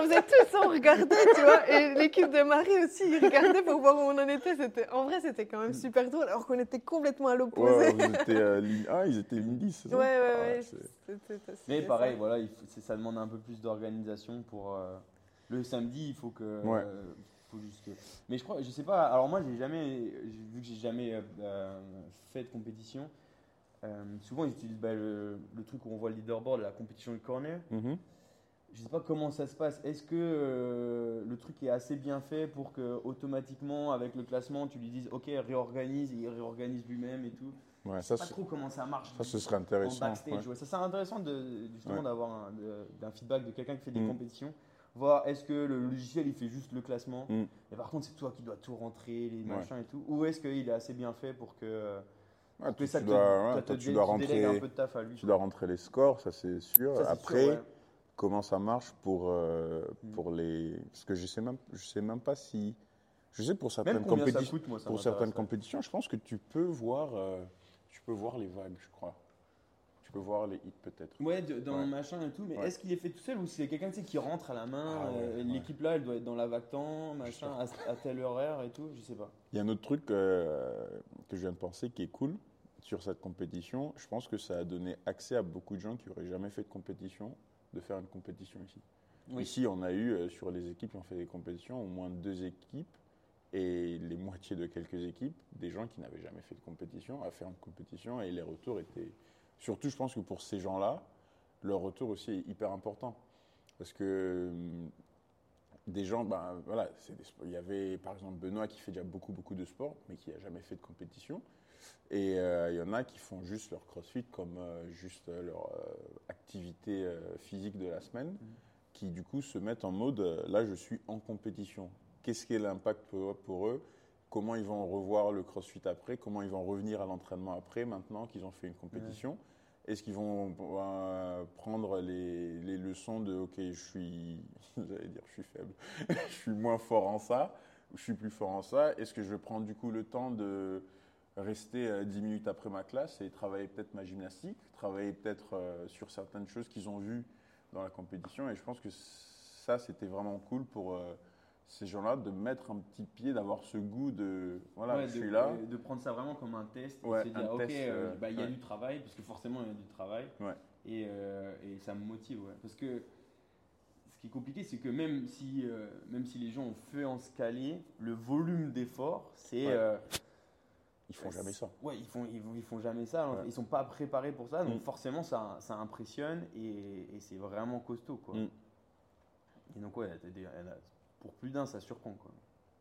On, faisait, tout ça, on regardait, tu vois. Et l'équipe de Marie aussi, ils regardaient pour voir où on en était. C'était, en vrai, c'était quand même super drôle, alors qu'on était complètement à l'opposé. Ouais, vous étiez, euh, ligne 1, ils étaient ligne 10. c'est ça? Ouais, ouais, Ah, ouais. Mais pareil, ça. voilà, il faut- c'est- ça demande un peu plus d'organisation pour euh, le samedi. Il faut que. Ouais. euh, faut juste que- Mais je crois, je sais pas. Alors moi, j'ai jamais, vu que j'ai jamais euh, fait de compétition. euh, souvent, ils utilisent bah, le, le truc où on voit le leaderboard, la compétition de corner. Mhm. Je sais pas comment ça se passe. Est-ce que euh, le truc est assez bien fait pour que automatiquement, avec le classement, tu lui dises OK, réorganise, et il réorganise lui-même et tout. Ouais, Je ça, sais pas trop comment ça marche. ça, ce serait en intéressant. backstage. ouais. ouais. Ça serait intéressant de, justement d'avoir un, d'un feedback de quelqu'un qui fait des Mm. compétitions. Voir est-ce que le logiciel il fait juste le classement Mm. et par contre c'est toi qui dois tout rentrer, les machins et tout. Ou est-ce qu'il est assez bien fait pour que, tu, ça tu te, dois, te tu dois délègues un rentrer, peu de taf à lui. tu dois rentrer les scores, ça c'est sûr. Ça, Après, sûr. Comment ça marche pour, euh, Mm. pour les. Parce que je sais même, je sais même pas si. Je sais pour certaines compétitions. coûte, moi ça Pour certaines compétitions, je pense que tu peux voir, euh, tu peux voir les vagues, je crois. Tu peux voir les hits peut-être. Ouais, de- dans Ouais. machin et tout, mais Ouais. est-ce qu'il est fait tout seul ou c'est quelqu'un tu sais, qui rentre à la main Ah euh, ouais. L'équipe là, elle doit être dans la vague-temps, machin, à, à tel horaire et tout, je sais pas. Il y a un autre truc que je viens de penser qui est cool sur cette compétition. Je pense que ça a donné accès à beaucoup de gens qui n'auraient jamais fait de compétition de faire une compétition ici. Oui. Ici, on a eu euh, sur les équipes qui ont fait des compétitions au moins deux équipes et les moitiés de quelques équipes, des gens qui n'avaient jamais fait de compétition à faire une compétition et les retours étaient. Surtout, je pense que pour ces gens-là, leur retour aussi est hyper important. Parce que hum, des gens, ben, voilà, des il y avait par exemple Benoît qui fait déjà beaucoup, beaucoup de sport, mais qui n'a jamais fait de compétition. Et euh, il y en a qui font juste leur crossfit comme euh, juste euh, leur euh, activité euh, physique de la semaine, qui du coup se mettent en mode euh, là je suis en compétition. Qu'est-ce qui est l'impact pour, pour eux? Comment ils vont revoir le crossfit après? Comment ils vont revenir à l'entraînement après maintenant qu'ils ont fait une compétition? Est-ce qu'ils vont euh, prendre les, les leçons de ok je suis j'allais dire je suis faible, je suis moins fort en ça, ou je suis plus fort en ça? Est-ce que je vais prendre du coup le temps de rester euh, 10 minutes après ma classe et travailler peut-être ma gymnastique, travailler peut-être euh, sur certaines choses qu'ils ont vues dans la compétition. Et je pense que ça, c'était vraiment cool pour euh, ces gens-là de mettre un petit pied, d'avoir ce goût de voilà, Ouais, je de, suis là. de- prendre ça vraiment comme un test Ouais, et se dire, ok, euh, euh, bah, il y a ouais. du travail, parce que forcément il y a du travail, et, euh, et ça me motive. Parce que ce qui est compliqué, c'est que même si, euh, même si les gens ont fait en scaler, le volume d'effort, c'est. Ils font jamais ça. Ouais, ils font, ils, ils font jamais ça. Ouais. Ils sont pas préparés pour ça, donc Mm. forcément ça, ça impressionne et, et c'est vraiment costaud quoi. Mm. Et donc ouais, elle a- pour plus d'un ça surprend quoi.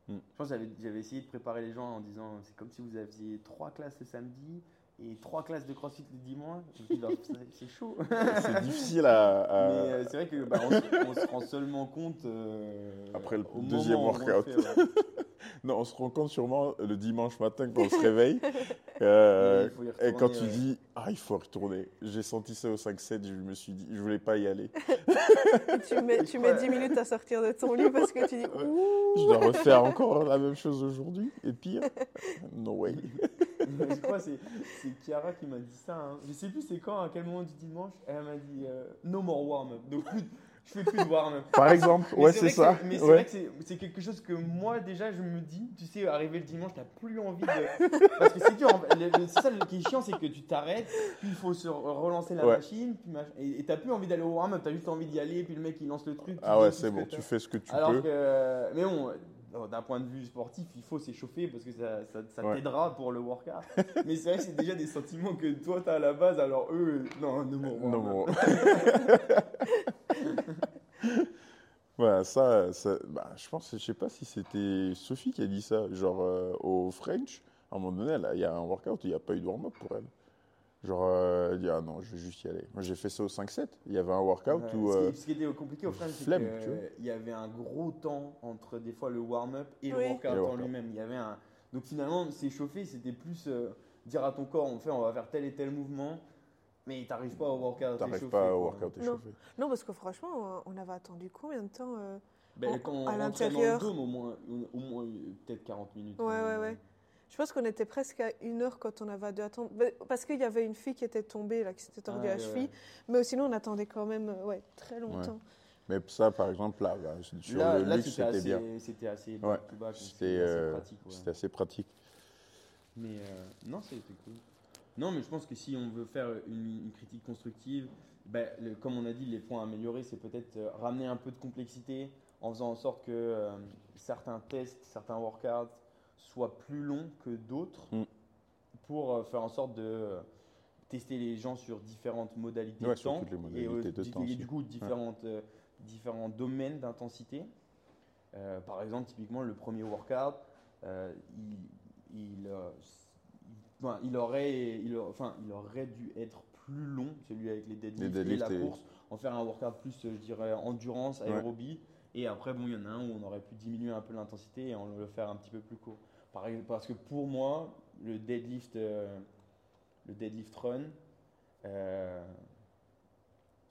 Mm. Je pense que j'avais, essayé de préparer les gens en disant c'est comme si vous aviez trois classes le samedi et trois classes de CrossFit le dimanche. Bah, c'est, chaud. C'est difficile à. à- Mais euh, c'est vrai que bah, on, se- on se rend seulement compte euh, Après le deuxième workout. Non, on se rend compte sûrement le dimanche matin quand on se réveille. euh, et quand tu ouais. dis Ah, il faut retourner. J'ai senti ça au 5-7, je me suis dit, je voulais pas y aller. tu mets, tu mets 10 minutes à sortir de ton lit parce que tu dis Ouh Je dois refaire encore la même chose aujourd'hui. Et pire, no way. je crois que c'est, Chiara qui m'a dit ça. hein. Je sais plus c'est quand, à quel moment du dimanche, elle m'a dit euh, no more warm-up. Donc je fais plus de warm-up. Par exemple, ouais, c'est ça. Mais c'est Ouais. vrai que c'est, quelque chose que moi déjà je me dis, tu sais, arriver le dimanche, t'as plus envie de. Parce que c'est dur, c'est ça le- qui est chiant, c'est que tu t'arrêtes, puis il faut se re- relancer la Ouais. machine, puis mach- et t'as plus envie d'aller au warm-up, t'as juste envie d'y aller, puis le mec il lance le truc. tu Ah ouais, c'est bon, tu fais ce que tu Alors peux. que, mais bon, euh, d'un point de vue sportif, il faut s'échauffer parce que ça, ça, ça Ouais. t'aidera pour le workout. mais c'est vrai que c'est déjà des sentiments que toi t'as à la base, alors eux, non, no more Non, warm-up. Voilà, ça, ça bah, je pense, je sais pas si c'était Sophie qui a dit ça, genre euh, au French, à un moment donné, là, il y a un workout, il n'y a pas eu de warm-up pour elle. Genre, euh, elle dit, ah non, je vais juste y aller. Moi, j'ai fait ça au 5-7, il y avait un workout Ouais, où... ce, euh, qui, ce qui était compliqué au final, c'est flemme, tu vois. qu'il y avait un gros temps entre des fois le warm-up et Oui. le workout Et le en workout. lui-même. Il y avait un... Donc finalement, s'échauffer, c'était plus euh, dire à ton corps, on fait, on va faire tel et tel mouvement, mais t'arrives pas au workout T'arrives échauffé, pas au workout Non. échauffé. Non, parce que franchement, on avait attendu combien de temps euh, Ben, En- quand on à rentrait dans le l'intérieur. dôme, au moins, au moins euh, peut-être 40 minutes. Ouais, ouais, ouais. Je pense qu'on était presque à une heure quand on avait dû attendre. Ben, Parce qu'il y avait une fille qui était tombée, là, qui s'était tordue Ah, la ouais, cheville. ouais. Mais sinon, on attendait quand même euh, ouais, très longtemps. Mais ça, par exemple, là, bah, sur Là, le là, luxe, c'était bien. c'était assez Ouais, assez euh, pratique. ouais. c'était assez pratique. Mais euh, non, c'était cool. Non, mais je pense que si on veut faire une, une critique constructive, ben, le- comme on a dit, les points à améliorer, c'est peut-être euh, ramener un peu de complexité en faisant en sorte que euh, certains tests, certains workouts soient plus longs que d'autres Mm. pour euh, faire en sorte de tester les gens sur différentes modalités Ouais, de temps les et, modalités de du- temps et aussi. du coup différentes, différents domaines d'intensité. Par exemple, typiquement, le premier workout, il- enfin, il aurait, il, enfin, il aurait dû être plus long, celui avec les deadlifts, Les deadlifts et la course, en faire un workout plus, euh, je dirais, endurance, Ouais. aérobie. Et après, bon, il y en a un où on aurait pu diminuer un peu l'intensité et en le faire un petit peu plus court. Parce que pour moi, le deadlift, euh, le deadlift run, euh,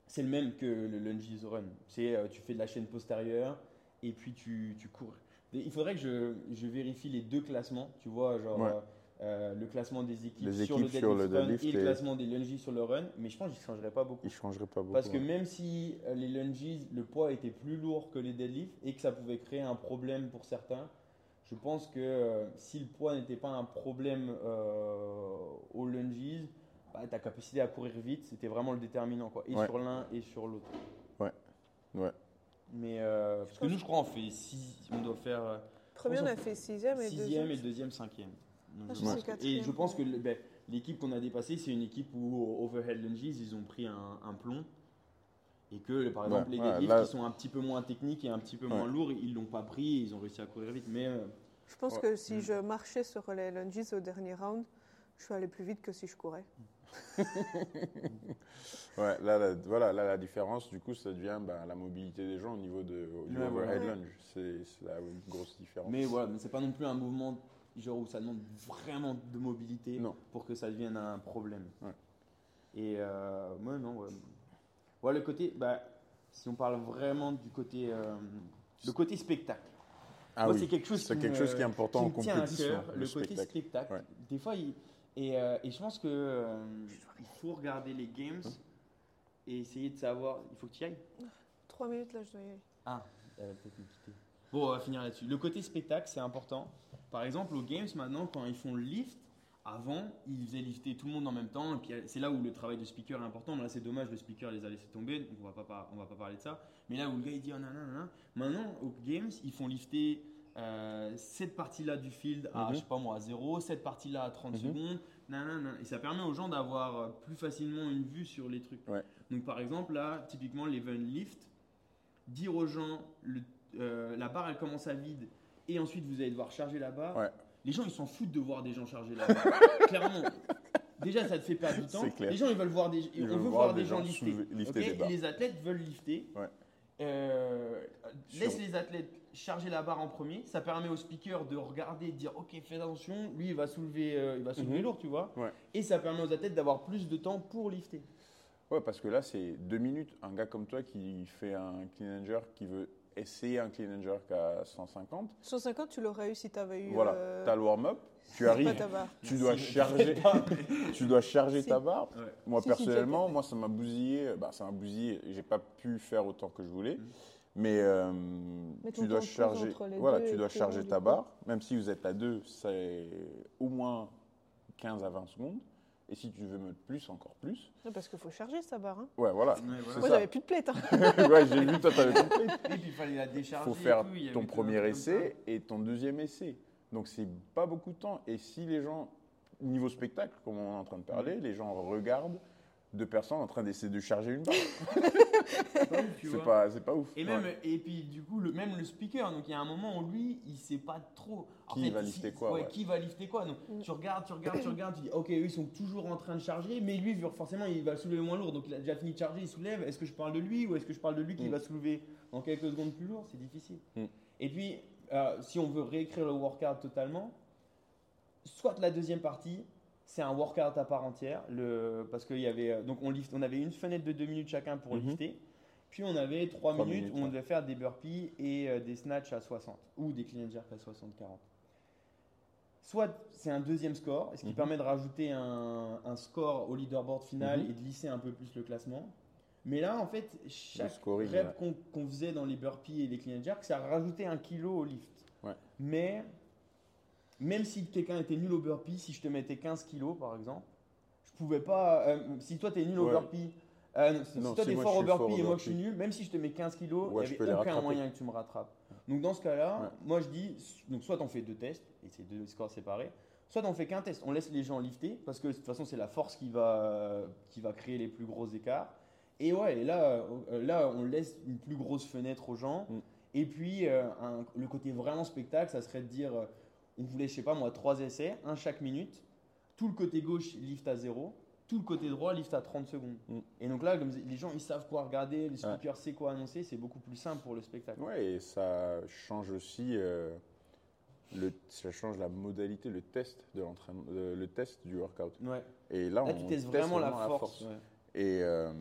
c'est le même que le lunges run. C'est euh, tu fais de la chaîne postérieure et puis tu, tu cours. Il faudrait que je, je vérifie les deux classements, tu vois, genre Ouais. Euh, le classement des équipes, Les sur, le sur deadlift le run deadlift et le classement des lunges sur le run, mais je pense je ne changerais pas beaucoup. Il changerait pas beaucoup. Parce que même si euh, les lunges, le poids était plus lourd que les deadlifts et que ça pouvait créer un problème pour certains, je pense que euh, si le poids n'était pas un problème euh, aux lunges, bah, ta capacité à courir vite, c'était vraiment le déterminant, quoi, et Ouais. sur l'un et sur l'autre. Ouais. Ouais. Mais euh, parce que nous, je crois, on fait six, on doit faire Premier, on pense a fait sixième et sixième deuxième. et deuxième, cinquième. Donc, je et je pense que le- ben, l'équipe qu'on a dépassée, c'est une équipe où overhead lunges, ils ont pris un, un plomb. Et que, par exemple, Ouais, les ouais, deadlifts là- qui sont un petit peu moins techniques et un petit peu moins Ouais. lourds, ils l'ont pas pris et ils ont réussi à courir vite. Mais euh, Je pense Ouais. que si Mm. je marchais sur les lunges au dernier round, je suis allé plus vite que si je courais. Ouais, là, la, voilà, là, la différence, du coup, ça devient bah, la mobilité des gens au niveau de, du Ouais, overhead lunge. C'est c'est la grosse différence. Mais voilà, mais c'est pas non plus un mouvement genre où ça demande vraiment de mobilité Non. pour que ça devienne un problème. Ouais. Et euh, moi, non, ouais. Ouais, le côté, bah, si on parle vraiment du côté, euh, le côté spectacle. ah Moi, oui, c'est quelque chose c'est qui quelque me- chose qui est important en qui me tient à compétition. cœur, le, côté spectacle. spectacle. Ouais. Des fois, il, et, euh, et je pense que euh, il faut regarder les games et essayer de savoir. Il faut que tu y ailles. Trois minutes, là, je dois y aller. Ah, elle va peut-être me quitter. Bon, on va finir là-dessus. Le côté spectacle, c'est important. Par exemple, aux Games, maintenant, quand ils font le lift, avant, ils faisaient lifter tout le monde en même temps. Et puis, c'est là où le travail de speaker est important. Mais là, c'est dommage, le speaker les a laissés tomber. Donc, on va pas, on va pas parler de ça. Mais là où le gars, il dit, oh, non, non, non. Maintenant, aux Games, ils font lifter euh, cette partie-là du field à, Mhm. je sais pas moi, à 0, cette partie-là à 30 Mhm. secondes, nanana. et ça permet aux gens d'avoir euh, plus facilement une vue sur les trucs. Ouais. Donc par exemple, là, typiquement, l'event lift, dire aux gens, le- euh, la barre elle commence à vide, et ensuite vous allez devoir charger la barre. Ouais. Les gens ils s'en foutent de voir des gens charger la barre. Clairement. Déjà, ça te fait perdre du temps. Les gens, ils veulent voir des, Ils on veulent veut voir voir des des gens gens lifter. lifter des les athlètes veulent lifter. Ouais. Euh, laisse Sur- les athlètes charger la barre en premier. Ça permet au speaker de regarder, de dire OK, fais attention. Lui, il va soulever, euh, il va soulever Mhm. lourd, tu vois. Ouais. Et ça permet aux athlètes d'avoir plus de temps pour lifter. Ouais, parce que là, c'est deux minutes. Un gars comme toi qui fait un clean and jerk, qui veut essayer un clean and jerk à 150, 150, tu l'aurais eu si tu avais eu. voilà, euh, t'as le warm-up, tu pas arrives, ta barre. tu dois Si, charger, tu dois charger Si. ta barre. Ouais. Moi, Si, personnellement, tu- moi, ça m'a bousillé. Bah, ça m'a bousillé. J'ai pas pu faire autant que je voulais. Mhm. Mais euh, Mais tu dois charger, voilà, tu dois charger ta barre. Même si vous êtes à deux, c'est au moins 15 à 20 secondes. Et si tu veux mettre plus, encore plus. Parce qu'il faut charger sa barre. hein. Ouais, voilà. Ouais, voilà. Moi, j'avais plus de plate. hein. ouais, j'ai vu, toi, t'avais compris. Et puis il fallait la Il décharger. faut faire et tout, il y ton premier essai et ton deuxième essai. Donc, c'est pas beaucoup de temps. Et si les gens, niveau spectacle, comme on est en train de parler, les gens regardent deux personnes en train d'essayer de charger une barre. C'est pas pas, ouf. Et Ouais. même et puis du coup le même le speaker donc il y a un moment où lui il sait pas trop En Qui va lifter quoi, ouais. qui va lifter quoi donc Mm. tu regardes tu regardes tu regardes tu dis ok eux ils sont toujours en train de charger mais lui vu- forcément il va soulever moins lourd donc il a déjà fini de charger il soulève est-ce que je parle de lui ou est-ce que je parle de lui qui Mm. va soulever en quelques secondes plus lourd? C'est difficile Mm. et puis euh, si on veut réécrire le workout totalement soit la deuxième partie c'est un workout à part entière le, parce qu'il y avait euh, donc on lift on avait une fenêtre de deux minutes chacun pour Mhm. lifter puis on avait 3 Trois minutes, minutes, où on devait faire des burpees et euh, des snatchs à 60 ou des clean and jerk à 60-40. Soit c'est un deuxième score, ce qui Mhm. permet de rajouter un, un score au leaderboard final Mhm. et de lisser un peu plus le classement. Mais là, en fait, chaque scoring, rep ouais. qu'on faisait dans les burpees et les clean and jerk, ça rajoutait un kilo au lift. Ouais. Mais même si quelqu'un était nul au burpee, si je te mettais 15 kilos par exemple, je pouvais pas. euh, si toi t'es nul au Ouais. burpee, euh, non, si toi t'es fort au burpee et moi je suis nul, même si je te mets 15 kilos, Ouais, il n'y avait aucun moyen que tu me rattrapes. Donc dans ce cas-là, Ouais. moi je dis, donc soit on fait deux tests, et c'est deux scores séparés, soit on fait qu'un test, on laisse les gens lifter, parce que de toute façon c'est la force qui va, qui va créer les plus gros écarts. Et ouais, et là, euh, là on laisse une plus grosse fenêtre aux gens. Mm. Et puis euh, un- le côté vraiment spectacle, ça serait de dire, euh, on voulait, je sais pas moi, trois essais, un chaque minute. Tout le côté gauche lift à zéro, tout le côté droit lift à 30 secondes. Mm. Et donc là, comme les gens ils savent quoi regarder, le speaker sait quoi annoncer, c'est beaucoup plus simple pour le spectacle. Ouais, et ça change aussi euh, le, ça change la modalité, le test de l'entraînement, le, le test du workout. Ouais. Et là, Là, on tu testes teste vraiment la force. ouais. Et euh,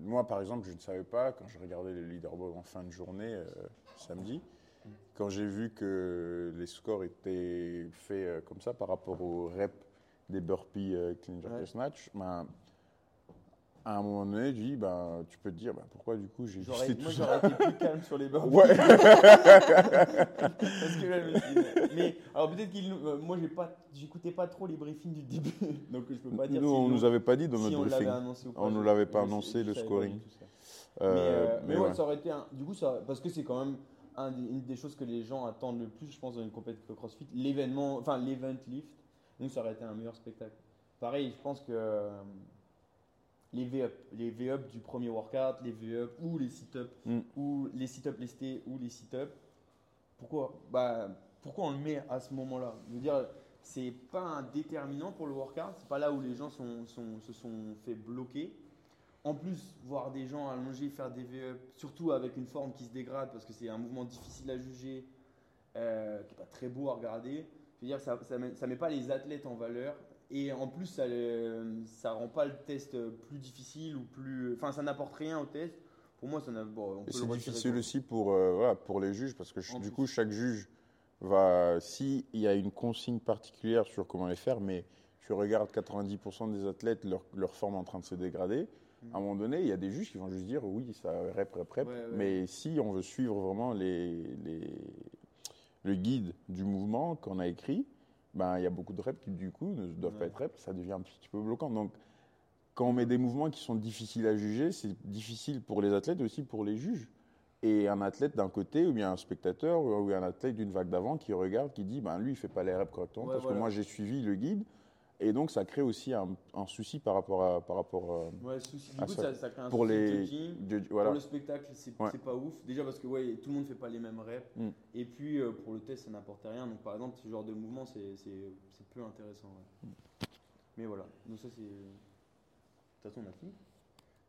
moi, par exemple, je ne savais pas, quand je regardais le leaderboard en fin de journée, euh, samedi, quand j'ai vu que les scores étaient faits euh, comme ça par rapport aux reps des burpees euh, clean jerk Ouais. et snatch, ben, à un moment donné, je dis, ben, tu peux te dire, ben, pourquoi du coup j'ai Moi, tout ça j'aurais été plus calme sur les bords. Ouais, Parce que là, je me suis mais alors peut-être qu'il, euh, moi, j'ai pas, j'écoutais pas trop les briefings du début, donc je peux pas dire. nous, si on nous- nous avait pas dit dans si notre l'avait briefing. annoncé ou pas. On nous l'avait pas annoncé, le scoring. Euh, mais, euh, mais mais ouais, ouais. ça aurait été un, du coup ça parce que c'est quand même un des- une des choses que les gens attendent le plus je pense dans une compétition de CrossFit l'événement enfin l'event lift. Donc ça aurait été un meilleur spectacle. Pareil je pense que euh, les V-up les V-up du premier workout les V-up ou les sit-up Mm. ou les sit-up lestés ou les sit-up pourquoi? Bah pourquoi on le met à ce moment-là? Je veux dire c'est pas un déterminant pour le workout. C'est pas là où les gens sont, sont- se sont fait bloquer en plus, voir des gens allongés faire des V-up, surtout avec une forme qui se dégrade parce que c'est un mouvement difficile à juger, euh, qui n'est pas très beau à regarder. Je veux dire, ça ne met, ça met pas les athlètes en valeur et en plus, ça ne rend pas le test plus difficile ou plus. Enfin, ça n'apporte rien au test. Pour moi, ça n'a. Bon, c'est difficile aussi pour, euh, voilà, pour les juges parce que du plus. coup, chaque juge va, s'il y a une consigne particulière sur comment les faire, mais tu regardes 90% des athlètes, leur, leur forme en train de se dégrader. Mhm. À un moment donné, il y a des juges qui vont juste dire oui, ça rep, rep, rep. Ouais, ouais. Mais si on veut suivre vraiment les, les, le guide du mouvement qu'on a écrit, ben, il y a beaucoup de reps qui, du coup, ne doivent pas être reps. Ça devient un petit peu bloquant. Donc, quand on met des mouvements qui sont difficiles à juger, c'est difficile pour les athlètes et aussi pour les juges. et un athlète d'un côté, ou bien un spectateur, ou bien un athlète d'une vague d'avant qui regarde, qui dit ben, lui, il fait pas les reps correctement Ouais, parce voilà. que moi, j'ai suivi le guide. Et donc, ça crée aussi un, un souci par rapport à. Par rapport, euh, Ouais, souci. Du Ah, coup, ça- crée un pour souci de les. de- voilà. Pour le spectacle, c'est Ouais. pas ouf. Déjà parce que ouais, tout le monde fait pas les mêmes reps. Mm. Et puis euh, pour le test, ça n'apporte rien. Donc par exemple, ce genre de mouvement, c'est c'est- c'est peu intéressant. ouais. Mais voilà. Donc ça, c'est. De toute façon, on a fini.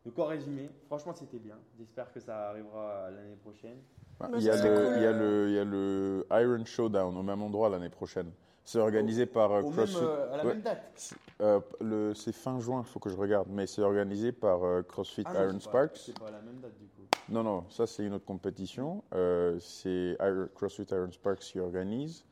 Donc en résumé, franchement, c'était bien. J'espère que ça arrivera l'année prochaine. Bah, Bah, il, y a ça serait le, cool. il, y a le, il y a le Iron Showdown au même endroit l'année prochaine. C'est organisé par euh, même, CrossFit. euh, à la ouais. même date. Euh, le- c'est fin juin, il faut que je regarde, mais c'est organisé par euh, CrossFit Ah non, Iron Sparks. C'est pas à la même date du coup. Non, non, ça c'est une autre compétition. Euh, c'est Iron- CrossFit Iron Sparks qui organise.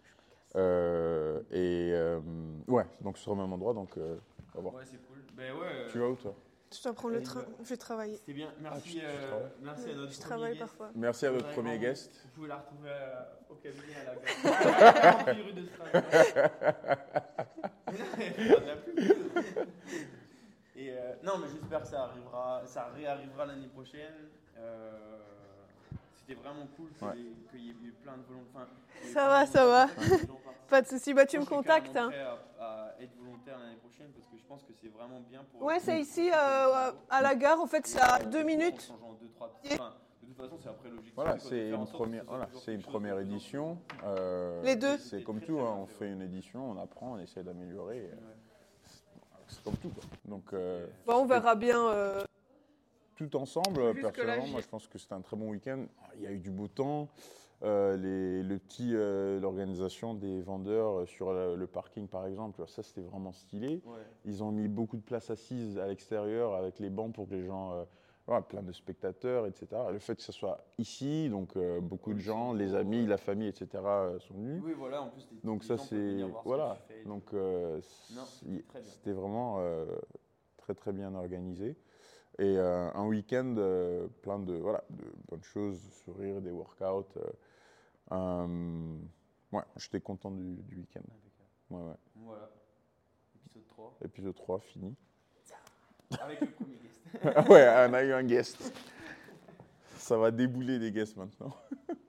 Euh, et euh, ouais, donc sur le même endroit, donc euh, on va voir. Ouais, c'est cool. Ben ouais. euh, Tu vas où toi? Je dois prendre le train. Je vais travailler. C'était bien. Merci, tu euh, merci à notre Je premier travaille guest. parfois. Merci à notre Vraiment, premier guest. Vous pouvez la retrouver euh, au cabinet à la gare. Rue de Strasbourg. Et euh, non, mais j'espère que ça arrivera, ça réarrivera l'année prochaine. Euh, C'était vraiment cool qu'il Ouais. y y ait eu plein de volontaires. Ça va, ça va. Pas de souci. Bah, tu me contactes. hein. prêt à, à être volontaire l'année prochaine parce que je pense que c'est vraiment bien pour. Ouais, c'est ici, euh, à la gare. En fait, c'est à deux minutes. Deux, trois petits- enfin, de toute façon, c'est après l'objectif. Voilà, c'est une première, voilà, une première édition. Euh, Les deux. C'est comme tout, hein, on fait, une édition, on apprend, on essaie d'améliorer. et, Ouais. C'est comme tout. quoi. Donc euh, Bon, on verra bien. Euh, tout ensemble, Jusque-là, personnellement, j'y- moi je pense que c'était un très bon week-end. Il y a eu du beau temps. Euh, les, le petit, euh, l'organisation des vendeurs euh, sur le, le parking, par exemple, ça c'était vraiment stylé. Ouais. Ils ont mis beaucoup de places assises à l'extérieur avec les bancs pour que les gens, euh, voilà, plein de spectateurs, etc. Le fait que ce soit ici, donc euh, beaucoup de gens, les amis, la famille, etc. euh, sont venus. Oui, voilà, en plus, Donc ça c'est ce voilà. Donc euh, c'était vraiment euh, très très bien organisé et euh, un week-end euh, plein de voilà de bonnes choses, sourires, des workouts. euh, euh, ouais, j'étais content du, du week-end. Ouais, ouais. Voilà. Épisode 3. Épisode 3 fini. Avec le premier guest. ouais, on a eu un guest. Ça va débouler des guests maintenant.